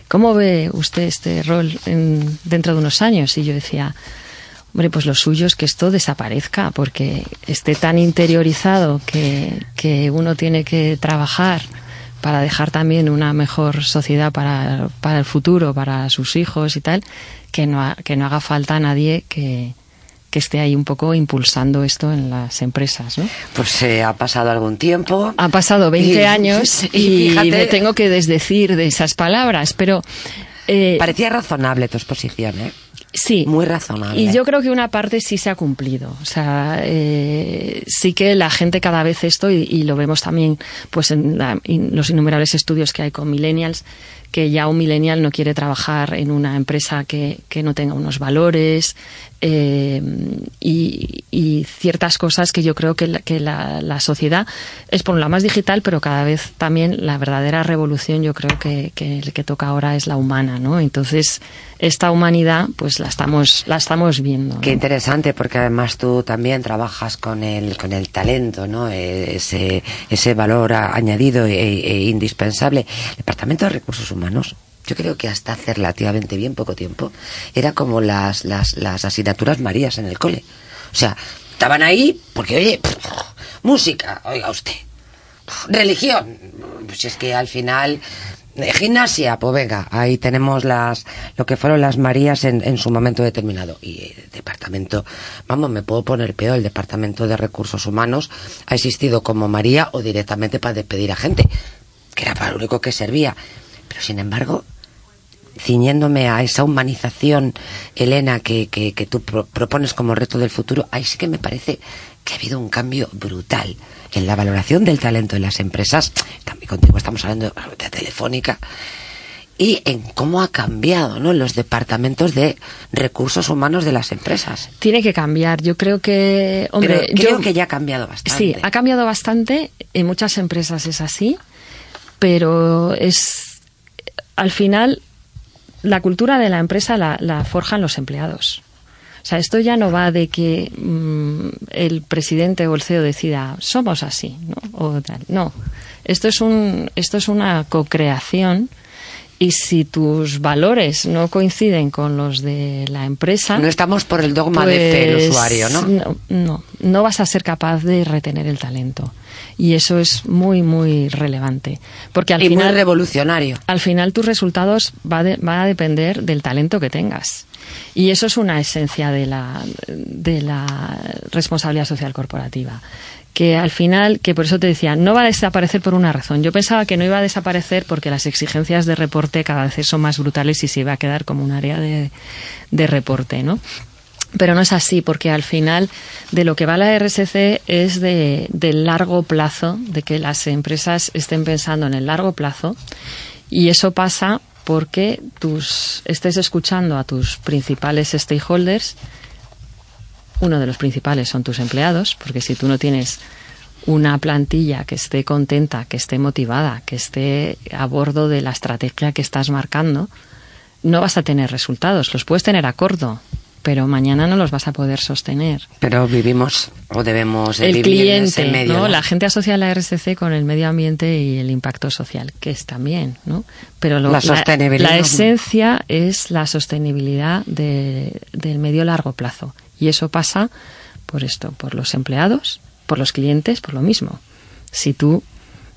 ¿cómo ve usted este rol en- dentro de unos años? Y yo decía, hombre, pues lo suyo es que esto desaparezca porque esté tan interiorizado que, que uno tiene que trabajar para dejar también una mejor sociedad para, para el futuro, para sus hijos y tal, que no, ha- que no haga falta a nadie que, que esté ahí un poco impulsando esto en las empresas, ¿no? Pues se ha pasado algún tiempo. Ha pasado 20 Y- años y y, me tengo que desdecir de esas palabras, pero eh, Parecía razonable tu exposición, ¿eh? sí. Muy razonable. Y yo creo que una parte sí se ha cumplido. O sea, eh, sí que la gente cada vez esto, y, y lo vemos también pues en la- in- los innumerables estudios que hay con millennials, que ya un millennial no quiere trabajar en una empresa que, que no tenga unos valores eh, y, ciertas cosas que yo creo que, la, que la, la sociedad es por un lado más digital, pero cada vez también la verdadera revolución yo creo que, que, que toca ahora es la humana, ¿no? Entonces, esta humanidad pues la estamos, la estamos viendo. ¿no? Qué interesante, porque además tú también trabajas con el, con el talento, ¿no? Eh, Ese, ese valor añadido e, e indispensable. El Departamento de Recursos Humanos, yo creo que hasta hace relativamente bien poco tiempo, era como las, las, las asignaturas Marías en el cole. O sea, estaban ahí porque, oye, música, oiga usted, religión, pues es que al final gimnasia, pues venga, ahí tenemos las lo que fueron las Marías en, su momento determinado. Y el departamento, vamos, me puedo poner peor, el departamento de recursos humanos ha existido como María o directamente para despedir a gente, que era para lo único que servía. Pero sin embargo, ciñéndome a esa humanización, Elena, que, que, que tú pro- propones como reto del futuro, ahí sí que me parece que ha habido un cambio brutal en la valoración del talento en las empresas. También contigo estamos hablando de Telefónica. Y en cómo ha cambiado ¿no? los departamentos de recursos humanos de las empresas. Tiene que cambiar. Yo creo que, hombre, Pero creo yo- que ya ha cambiado bastante. Sí, ha cambiado bastante. En muchas empresas es así, pero es al final la cultura de la empresa la, la forjan los empleados. O sea, esto ya no va de que mm, el presidente o el CEO decida somos así, ¿no? O tal. No, esto es un esto es una co-creación y si tus valores no coinciden con los de la empresa, No estamos por el dogma de fe del pues, usuario, ¿no? No, no, no vas a ser capaz de retener el talento. Y eso es muy, muy relevante. Porque al y muy final, revolucionario. al final tus resultados va, de- va a depender del talento que tengas. Y eso es una esencia de la, de la responsabilidad social corporativa. Que al final, que por eso te decía, no va a desaparecer por una razón. Yo pensaba que no iba a desaparecer porque las exigencias de reporte cada vez son más brutales y se iba a quedar como un área de, de reporte, ¿no? Pero no es así, porque al final de lo que va la RSC es de, del largo plazo, de que las empresas estén pensando en el largo plazo, y eso pasa porque tus, estés escuchando a tus principales stakeholders, uno de los principales son tus empleados, porque si tú no tienes una plantilla que esté contenta, que esté motivada, que esté a bordo de la estrategia que estás marcando, no vas a tener resultados. Los puedes tener a corto, pero mañana no los vas a poder sostener. Pero vivimos o debemos El vivir en ese cliente, medio. ¿no? ¿no? La gente asocia la RSC con el medio ambiente y el impacto social, que es también, ¿no? Pero lo- La sostenibilidad. la esencia es la sostenibilidad de- del medio largo plazo. Y eso pasa por esto, por los empleados, por los clientes, por lo mismo. Si tú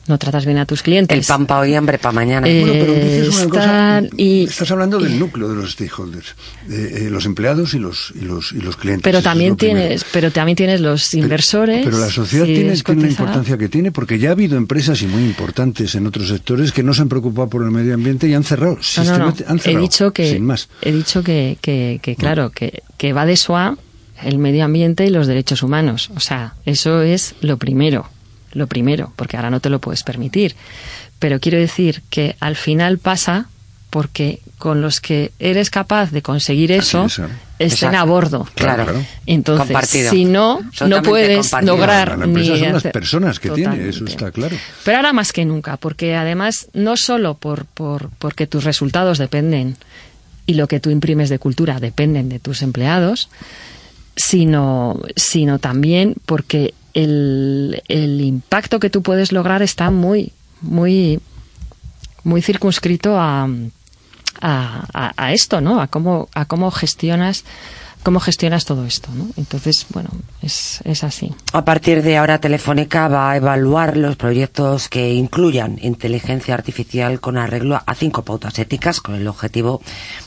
no tratas bien a tus clientes. El pan para hoy, hambre para mañana. Eh, Bueno, pero dices una cosa, y- estás hablando del núcleo de los stakeholders, eh, eh, los empleados y los y los y los clientes. pero también tienes, pero también tienes los inversores. Pero la sociedad si tiene, tiene la importancia que tiene porque ya ha habido empresas y muy importantes en otros sectores que no se han preocupado por el medio ambiente y han cerrado. No, He dicho que, sin más. he dicho que, que, que, claro, que, que va de SOA el medio ambiente y los derechos humanos. O sea, eso es lo primero, lo primero, porque ahora no te lo puedes permitir. Pero quiero decir que al final pasa porque con los que eres capaz de conseguir eso, es, ¿eh? estén Exacto. a bordo. Claro. Claro. Entonces, Compartido. si no, no puedes compartido. lograr la empresa ni son las hacer- personas que tiene, eso está claro. Pero ahora más que nunca, porque además no solo por, por, porque tus resultados dependen y lo que tú imprimes de cultura dependen de tus empleados, sino, sino también porque el, el impacto que tú puedes lograr está muy, muy, muy circunscrito a, a, a- esto, ¿no? A cómo, a cómo gestionas, cómo gestionas todo esto, ¿no? Entonces, bueno, es, es así. A partir de ahora, Telefónica va a evaluar los proyectos que incluyan inteligencia artificial con arreglo a cinco pautas éticas con el objetivo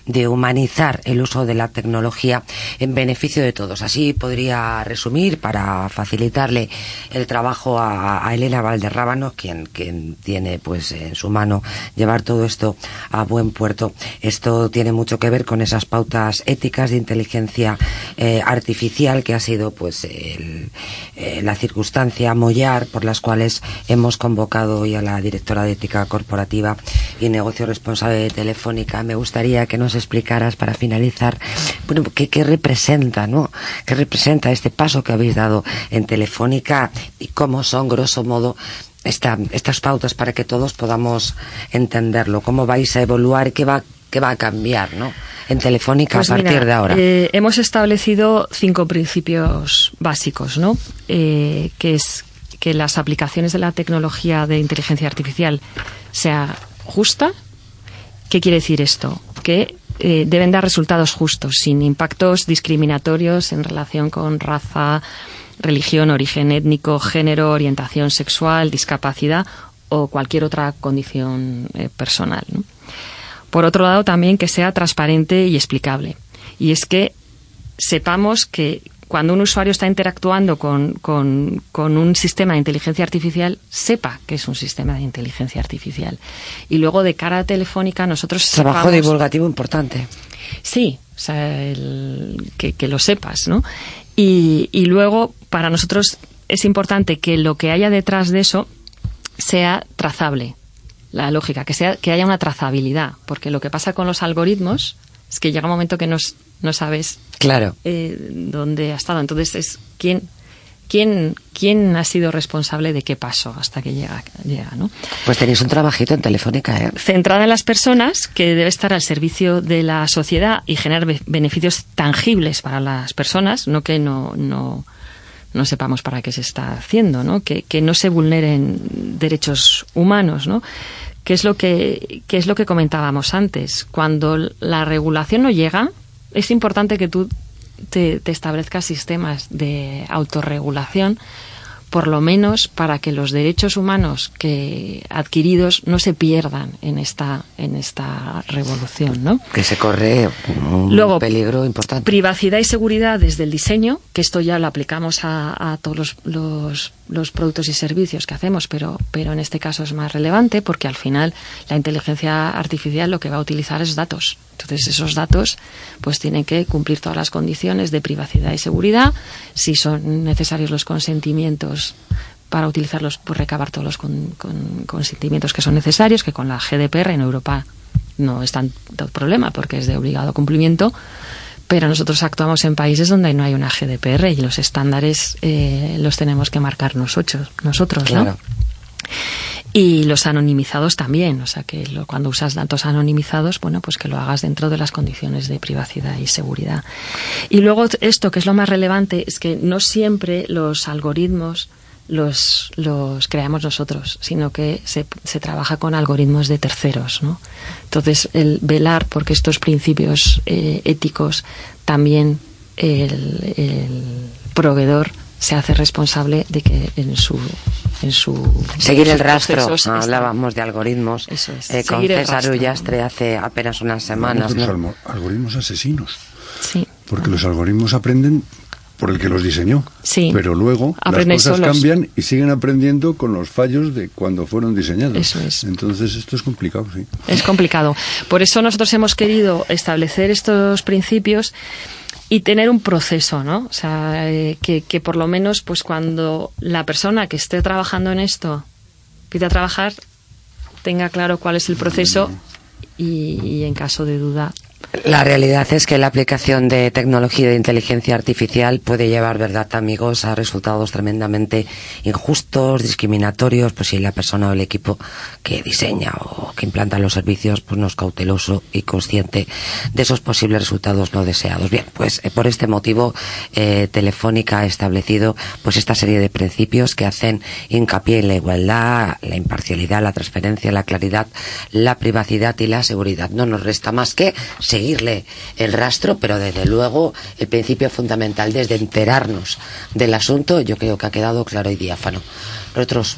de humanizar el uso de la tecnología en beneficio de todos. Así podría resumir para facilitarle el trabajo a, a Elena Valderrábano, quien, quien tiene pues en su mano llevar todo esto a buen puerto. Esto tiene mucho que ver con esas pautas éticas de inteligencia eh, artificial que ha sido pues eh, la circunstancia mollar por las cuales hemos convocado hoy a la directora de ética corporativa y negocio responsable de Telefónica. Me gustaría que nos explicaras para finalizar bueno, qué, representa, ¿no? ¿Qué representa este paso que habéis dado en Telefónica y cómo son, grosso modo, esta- estas pautas para que todos podamos entenderlo? ¿Cómo vais a evaluar? ¿Qué va, qué va a cambiar, ¿no? En Telefónica Pues a partir mira, de ahora. eh, hemos establecido cinco principios básicos, ¿no? Eh, que es que las aplicaciones de la tecnología de inteligencia artificial sea justa. ¿Qué quiere decir esto? Que eh, deben dar resultados justos, sin impactos discriminatorios en relación con raza, religión, origen étnico, género, orientación sexual, discapacidad o cualquier otra condición eh, personal. ¿no? Por otro lado, también que sea transparente y explicable. Y es que sepamos que cuando un usuario está interactuando con, con- con un sistema de inteligencia artificial, sepa que es un sistema de inteligencia artificial. Y luego, de cara a Telefónica, nosotros Trabajo sepamos- divulgativo importante. Sí, o sea, el- que, que lo sepas, ¿no? Y, y luego, para nosotros es importante que lo que haya detrás de eso sea trazable, la lógica, que, sea, que haya una trazabilidad, porque lo que pasa con los algoritmos es que llega un momento que no, no sabes Claro. eh, dónde ha estado. Entonces, es quién, quién, quién ha sido responsable de qué pasó hasta que llega, llega ¿no? Pues tenéis un trabajito en Telefónica, ¿eh? centrada en las personas, que debe estar al servicio de la sociedad y generar be- beneficios tangibles para las personas, no que no, no, no sepamos para qué se está haciendo, ¿no? Que, que no se vulneren derechos humanos, ¿no? Que es lo que, que es lo que comentábamos antes. Cuando la regulación no llega, es importante que tú te, te establezcas sistemas de autorregulación por lo menos para que los derechos humanos que adquiridos no se pierdan en esta en esta revolución, ¿no? Que se corre un Luego, peligro importante. Privacidad y seguridad desde el diseño, que esto ya lo aplicamos a, a todos los, los- los productos y servicios que hacemos, pero, pero en este caso es más relevante porque al final la inteligencia artificial lo que va a utilizar es datos. Entonces esos datos pues tienen que cumplir todas las condiciones de privacidad y seguridad. Si son necesarios los consentimientos para utilizarlos, pues recabar todos los con- con- consentimientos que son necesarios, que con la GDPR en Europa no es tanto problema porque es de obligado cumplimiento, pero nosotros actuamos en países donde no hay una GDPR y los estándares eh, los tenemos que marcar nosotros, nosotros ¿no? Y los anonimizados también, o sea que lo- cuando usas datos anonimizados, bueno, pues que lo hagas dentro de las condiciones de privacidad y seguridad. Y luego esto que es lo más relevante es que no siempre los algoritmos los, los creamos nosotros, sino que se, se trabaja con algoritmos de terceros, ¿no? Entonces, el velar porque estos principios eh, éticos también el proveedor se hace responsable de que en su en su Seguir el rastro. procesos Hablábamos de algoritmos Eso es, eh, con César rastro. Ullastre hace apenas unas semanas. Almo- algoritmos asesinos. Sí. Porque los algoritmos aprenden por el que los diseñó. Sí. Pero luego Aprenden las cosas solos. cambian y siguen aprendiendo con los fallos de cuando fueron diseñados. Eso es. Entonces esto es complicado, sí. Es complicado. Por eso nosotros hemos querido establecer estos principios y tener un proceso, ¿no? O sea, eh, que, que por lo menos, pues cuando la persona que esté trabajando en esto empiece a trabajar, tenga claro cuál es el proceso y, y en caso de duda, La realidad es que la aplicación de tecnología de inteligencia artificial puede llevar, verdad, amigos, a resultados tremendamente injustos, discriminatorios, pues si la persona o el equipo que diseña o que implanta los servicios pues no es cauteloso y consciente de esos posibles resultados no deseados. Bien, pues eh, por este motivo eh, Telefónica ha establecido pues esta serie de principios que hacen hincapié en la igualdad, la imparcialidad, la transparencia, la claridad, la privacidad y la seguridad. No nos resta más que seguir el rastro, pero desde luego el principio fundamental desde enterarnos del asunto yo creo que ha quedado claro y diáfano. Nosotros,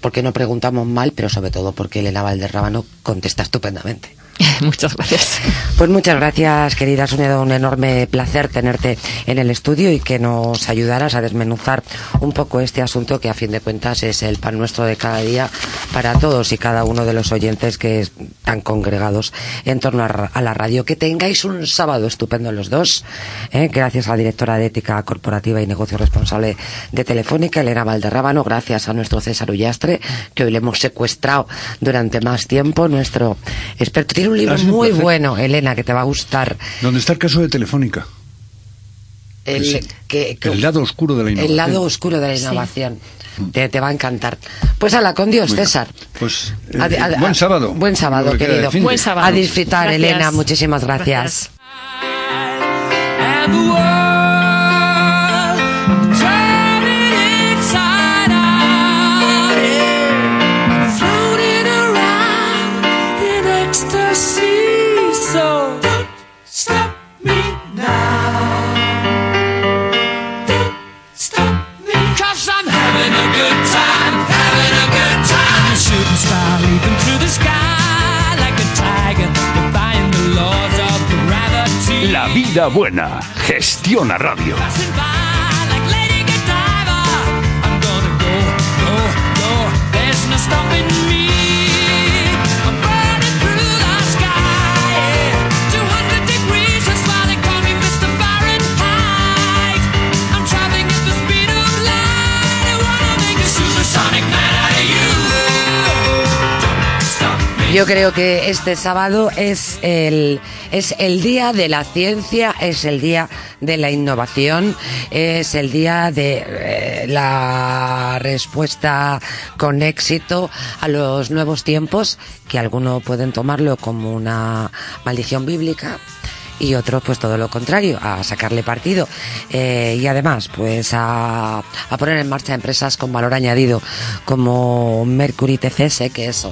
porque no preguntamos mal, pero sobre todo porque Elena Valderrábano contesta estupendamente. muchas gracias. Pues muchas gracias, querida Sonia. Un enorme placer tenerte en el estudio y que nos ayudaras a desmenuzar un poco este asunto que a fin de cuentas es el pan nuestro de cada día para todos y cada uno de los oyentes que están congregados en torno a, la radio. Que tengáis un sábado estupendo los dos. ¿eh? Gracias a la directora de Ética Corporativa y Negocio Responsable de Telefónica, Elena Valderrábano. Gracias a nuestro César Ullastre, que hoy le hemos secuestrado durante más tiempo. Nuestro experto un libro muy bueno, Elena, que te va a gustar. ¿Dónde está el caso de Telefónica? El, Sí. que- que- El lado oscuro de la innovación. el lado oscuro de la innovación. Te, te va a encantar. Pues ala, con Dios. César. Pues eh, buen sábado. Buen sábado, que querido. Buen sábado. A disfrutar, Gracias. Elena. Muchísimas gracias. You. Don't stop me. Yo creo que este sábado es el, es el día de la ciencia, es el día de la innovación, es el día de eh, la respuesta con éxito a los nuevos tiempos, que algunos pueden tomarlo como una maldición bíblica y otros pues todo lo contrario, a sacarle partido. Eh, y además pues a, a poner en marcha empresas con valor añadido como Mercury TCS que es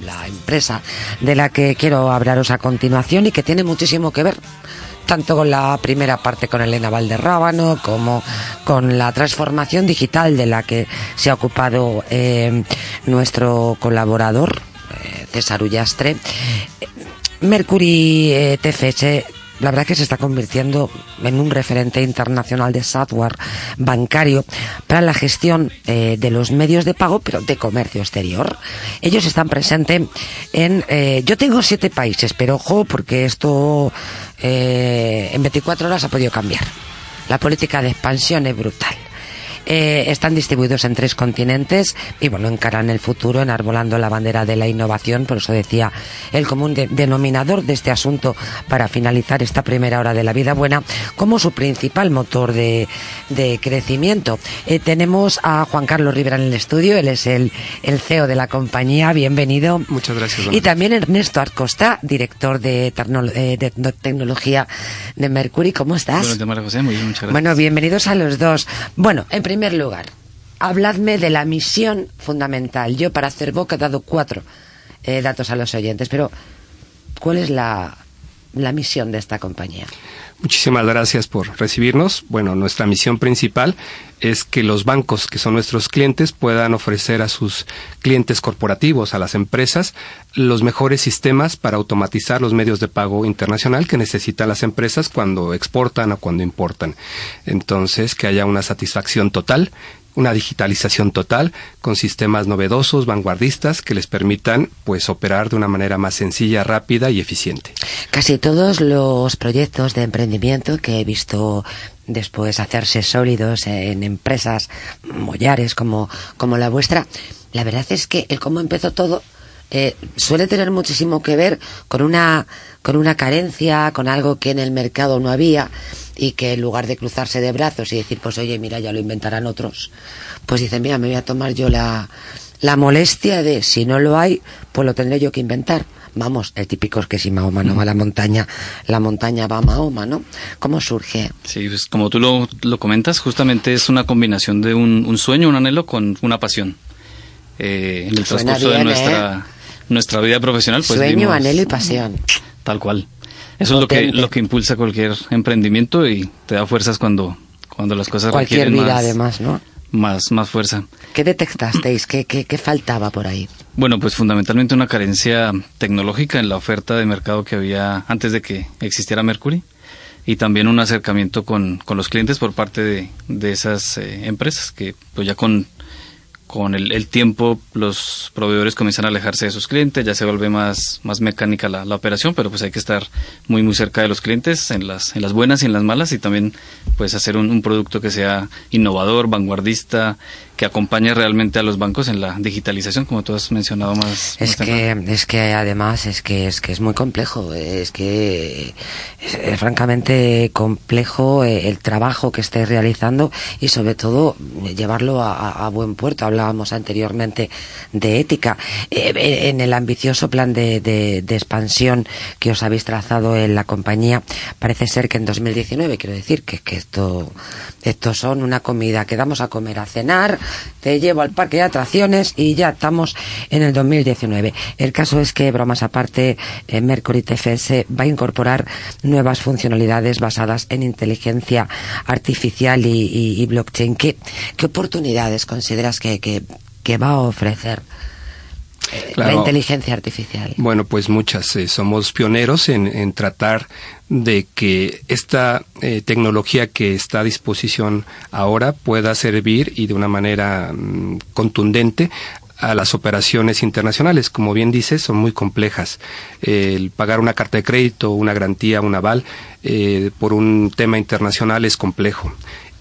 la empresa de la que quiero hablaros a continuación y que tiene muchísimo que ver tanto con la primera parte con Elena Valderrábano como con la transformación digital de la que se ha ocupado eh, nuestro colaborador eh, César Ullastre. Mercury eh, la verdad que se está convirtiendo en un referente internacional de software bancario para la gestión eh, de los medios de pago, pero de comercio exterior. Ellos están presentes en, eh, yo tengo siete países, pero ojo, porque esto eh, en 24 horas ha podido cambiar. La política de expansión es brutal. Eh, están distribuidos en tres continentes y bueno, encaran el futuro enarbolando la bandera de la innovación, por eso decía el común de- denominador de este asunto para finalizar esta primera hora de la vida buena como su principal motor de, de crecimiento. Eh, tenemos a Juan Carlos Rivera en el estudio, él es el, el CEO de la compañía, bienvenido. Muchas gracias. Y también Ernesto Arcosta, director de, tecno- eh, de tecnología de Mercury, ¿cómo estás? Bueno, José, muy bien, muchas gracias. Bueno, bienvenidos a los dos. Bueno, en primer lugar, habladme de la misión fundamental. Yo para hacer boca he dado cuatro eh, datos a los oyentes, pero ¿cuál es la, la misión de esta compañía? Muchísimas gracias por recibirnos. Bueno, nuestra misión principal es que los bancos, que son nuestros clientes, puedan ofrecer a sus clientes corporativos, a las empresas, los mejores sistemas para automatizar los medios de pago internacional que necesitan las empresas cuando exportan o cuando importan. Entonces, que haya una satisfacción total una digitalización total con sistemas novedosos, vanguardistas que les permitan pues operar de una manera más sencilla, rápida y eficiente. Casi todos los proyectos de emprendimiento que he visto después hacerse sólidos en empresas mollares como, como la vuestra, la verdad es que el cómo empezó todo eh, suele tener muchísimo que ver con una, con una carencia, con algo que en el mercado no había y que en lugar de cruzarse de brazos y decir, pues oye, mira, ya lo inventarán otros, pues dicen, mira, me voy a tomar yo la, la molestia de, si no lo hay, pues lo tendré yo que inventar. Vamos, el típico es que si Mahoma no va a la montaña, la montaña va a Mahoma, ¿no? ¿Cómo surge? Sí, pues como tú lo, lo comentas, justamente es una combinación de un, un sueño, un anhelo con una pasión. Eh, en el transcurso de bien, nuestra, ¿eh? nuestra vida profesional, pues Sueño, vimos- anhelo y pasión. Tal cual. Eso es lo que, lo que impulsa cualquier emprendimiento y te da fuerzas cuando, cuando las cosas Cualquier requieren vida, más, además, ¿no? más, más fuerza. ¿Qué detectasteis? ¿Qué, qué, qué faltaba por ahí? Bueno, pues fundamentalmente una carencia tecnológica en la oferta de mercado que había antes de que existiera Mercury y también un acercamiento con, con los clientes por parte de, de esas eh, empresas que pues ya con, con el, el tiempo los proveedores comienzan a alejarse de sus clientes, ya se vuelve más, más mecánica la, la operación, pero pues hay que estar muy muy cerca de los clientes en las, en las buenas y en las malas y también pues hacer un, un producto que sea innovador, vanguardista, que acompañe realmente a los bancos en la digitalización, como tú has mencionado más. Es más que, es que además es que es que es muy complejo, es que es, es francamente complejo eh, el trabajo que estáis realizando y sobre todo eh, llevarlo a, a- buen puerto. Hablábamos anteriormente de ética. Eh, en el ambicioso plan de, de- de expansión que os habéis trazado en la compañía, parece ser que en 2019, quiero decir que, que esto, esto son una comida que damos a comer, a cenar, te llevo al parque de atracciones y ya estamos en el 2019. El caso es que, bromas aparte, eh, Mercury TFS va a incorporar nuevas funcionalidades basadas en inteligencia artificial y, y- y blockchain. ¿Qué, qué oportunidades consideras que, que, que va a ofrecer eh, la inteligencia artificial? Bueno, pues muchas. eh, somos pioneros en, en tratar de que esta eh, tecnología que está a disposición ahora pueda servir y de una manera mm, contundente a las operaciones internacionales. Como bien dices, son muy complejas. El pagar una carta de crédito, una garantía, un aval, eh, por un tema internacional es complejo.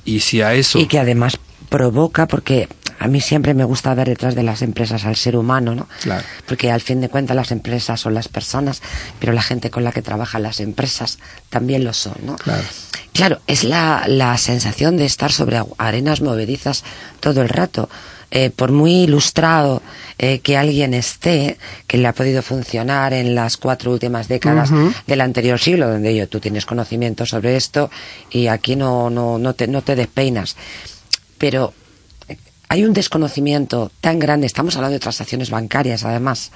Y si a eso... Y que además provoca, porque a mí siempre me gusta ver detrás de las empresas al ser humano, ¿no? Claro. Porque al fin de cuentas las empresas son las personas, pero la gente con la que trabajan las empresas también lo son, ¿no? Claro. Claro, es la, la sensación de estar sobre arenas movedizas todo el rato. Eh, por muy ilustrado eh, que alguien esté, que le ha podido funcionar en las cuatro últimas décadas del anterior siglo, donde yo, tú tienes conocimiento sobre esto y aquí no, no, no, te, no te despeinas. Pero eh, hay un desconocimiento tan grande, estamos hablando de transacciones bancarias además,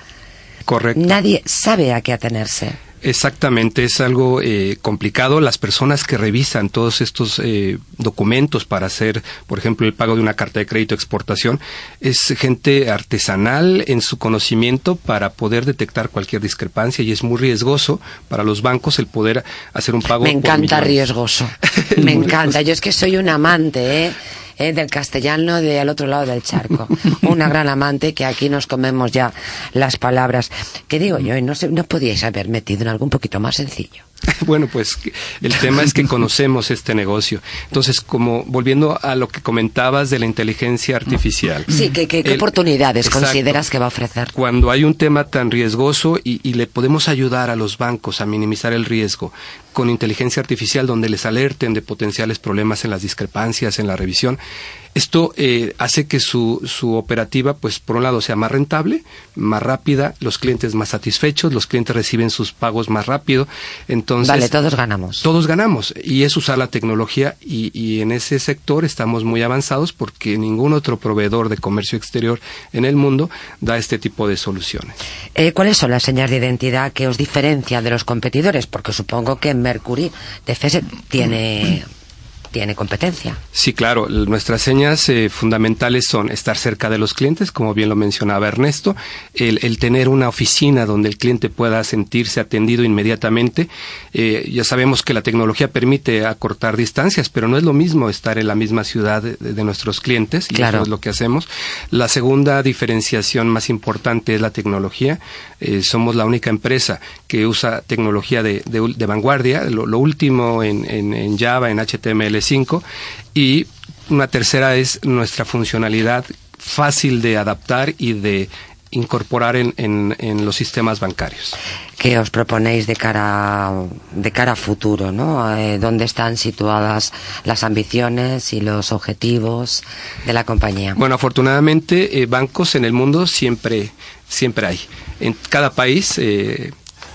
Correcto. nadie sabe a qué atenerse. Exactamente, es algo eh, complicado. Las personas que revisan todos estos eh, documentos para hacer, por ejemplo, el pago de una carta de crédito exportación, es gente artesanal en su conocimiento para poder detectar cualquier discrepancia y es muy riesgoso para los bancos el poder hacer un pago. Me encanta riesgoso. Me encanta. Yo es que soy un amante, ¿eh? Eh, del castellano de al otro lado del charco. Una gran amante que aquí nos comemos ya las palabras. ¿Qué digo yo? No, sé, no podíais haber metido en algo un poquito más sencillo. Bueno, pues el tema es que conocemos este negocio. Entonces, como volviendo a lo que comentabas de la inteligencia artificial. Sí, ¿qué, qué- qué El- oportunidades Exacto. consideras que va a ofrecer? Cuando hay un tema tan riesgoso y, y le podemos ayudar a los bancos a minimizar el riesgo con inteligencia artificial donde les alerten de potenciales problemas en las discrepancias, en la revisión, esto eh, hace que su, su operativa, pues por un lado, sea más rentable, más rápida, los clientes más satisfechos, los clientes reciben sus pagos más rápido. Entonces, Vale, todos ganamos. todos ganamos y es usar la tecnología y, y en ese sector estamos muy avanzados porque ningún otro proveedor de comercio exterior en el mundo da este tipo de soluciones. Eh, ¿Cuáles son las señas de identidad que os diferencian de los competidores? Porque supongo que Mercury DFS tiene, tiene competencia. Sí, claro. Nuestras señas eh, fundamentales son estar cerca de los clientes, como bien lo mencionaba Ernesto, el, el tener una oficina donde el cliente pueda sentirse atendido inmediatamente. Eh, ya sabemos que la tecnología permite acortar distancias, pero no es lo mismo estar en la misma ciudad de, de nuestros clientes, y Claro. eso es lo que hacemos. La segunda diferenciación más importante es la tecnología. Eh, somos la única empresa que usa tecnología de, de ul- de vanguardia, lo, lo último en, en- en Java, en HTML5, y una tercera es nuestra funcionalidad fácil de adaptar y de incorporar en, en, en los sistemas bancarios. ¿Qué os proponéis de cara, de cara a futuro? ¿no? Eh, ¿Dónde están situadas las ambiciones y los objetivos de la compañía? Bueno, afortunadamente, eh, bancos en el mundo siempre, siempre hay. En cada país eh,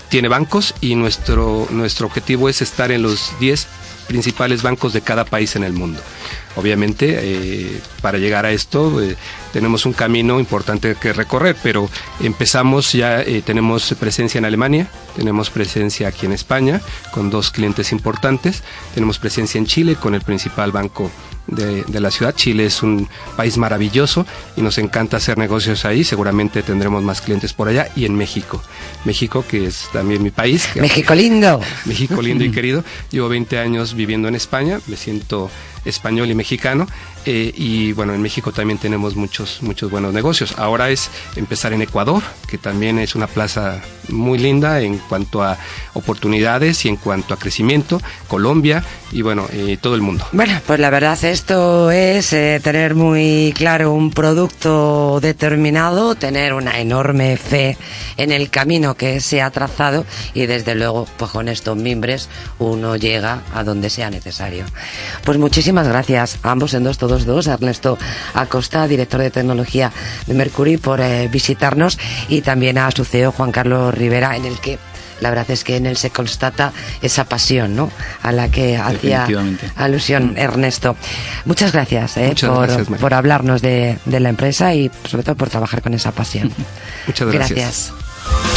tiene bancos y nuestro, nuestro objetivo es estar en los 10 principales bancos de cada país en el mundo. Obviamente, eh, para llegar a esto eh, tenemos un camino importante que recorrer, pero empezamos ya, eh, tenemos presencia en Alemania, tenemos presencia aquí en España con dos clientes importantes, tenemos presencia en Chile con el principal banco de, de, la ciudad. Chile es un país maravilloso y nos encanta hacer negocios ahí. Seguramente tendremos más clientes por allá y en México. México, que es también mi país. México lindo. México lindo y querido. Llevo 20 años viviendo en España. Me siento español y mexicano. Eh, y bueno, en México también tenemos muchos, muchos buenos negocios. Ahora es empezar en Ecuador, que también es una plaza muy linda en cuanto a oportunidades y en cuanto a crecimiento. Colombia y bueno, eh, todo el mundo. Bueno, pues la verdad esto es eh, tener muy claro un producto determinado, tener una enorme fe en el camino que se ha trazado y desde luego, pues con estos mimbres uno llega a donde sea necesario. Pues muchísimas gracias a ambos en dos todos dos, a Ernesto Acosta, director de tecnología de Mercury, por eh, visitarnos y también a su CEO Juan Carlos Rivera, en el que la verdad es que en él se constata esa pasión ¿no? a la que hacía alusión Ernesto. Muchas gracias, eh, Muchas por, gracias, María. por hablarnos de, de la empresa y sobre todo por trabajar con esa pasión. Muchas gracias. gracias.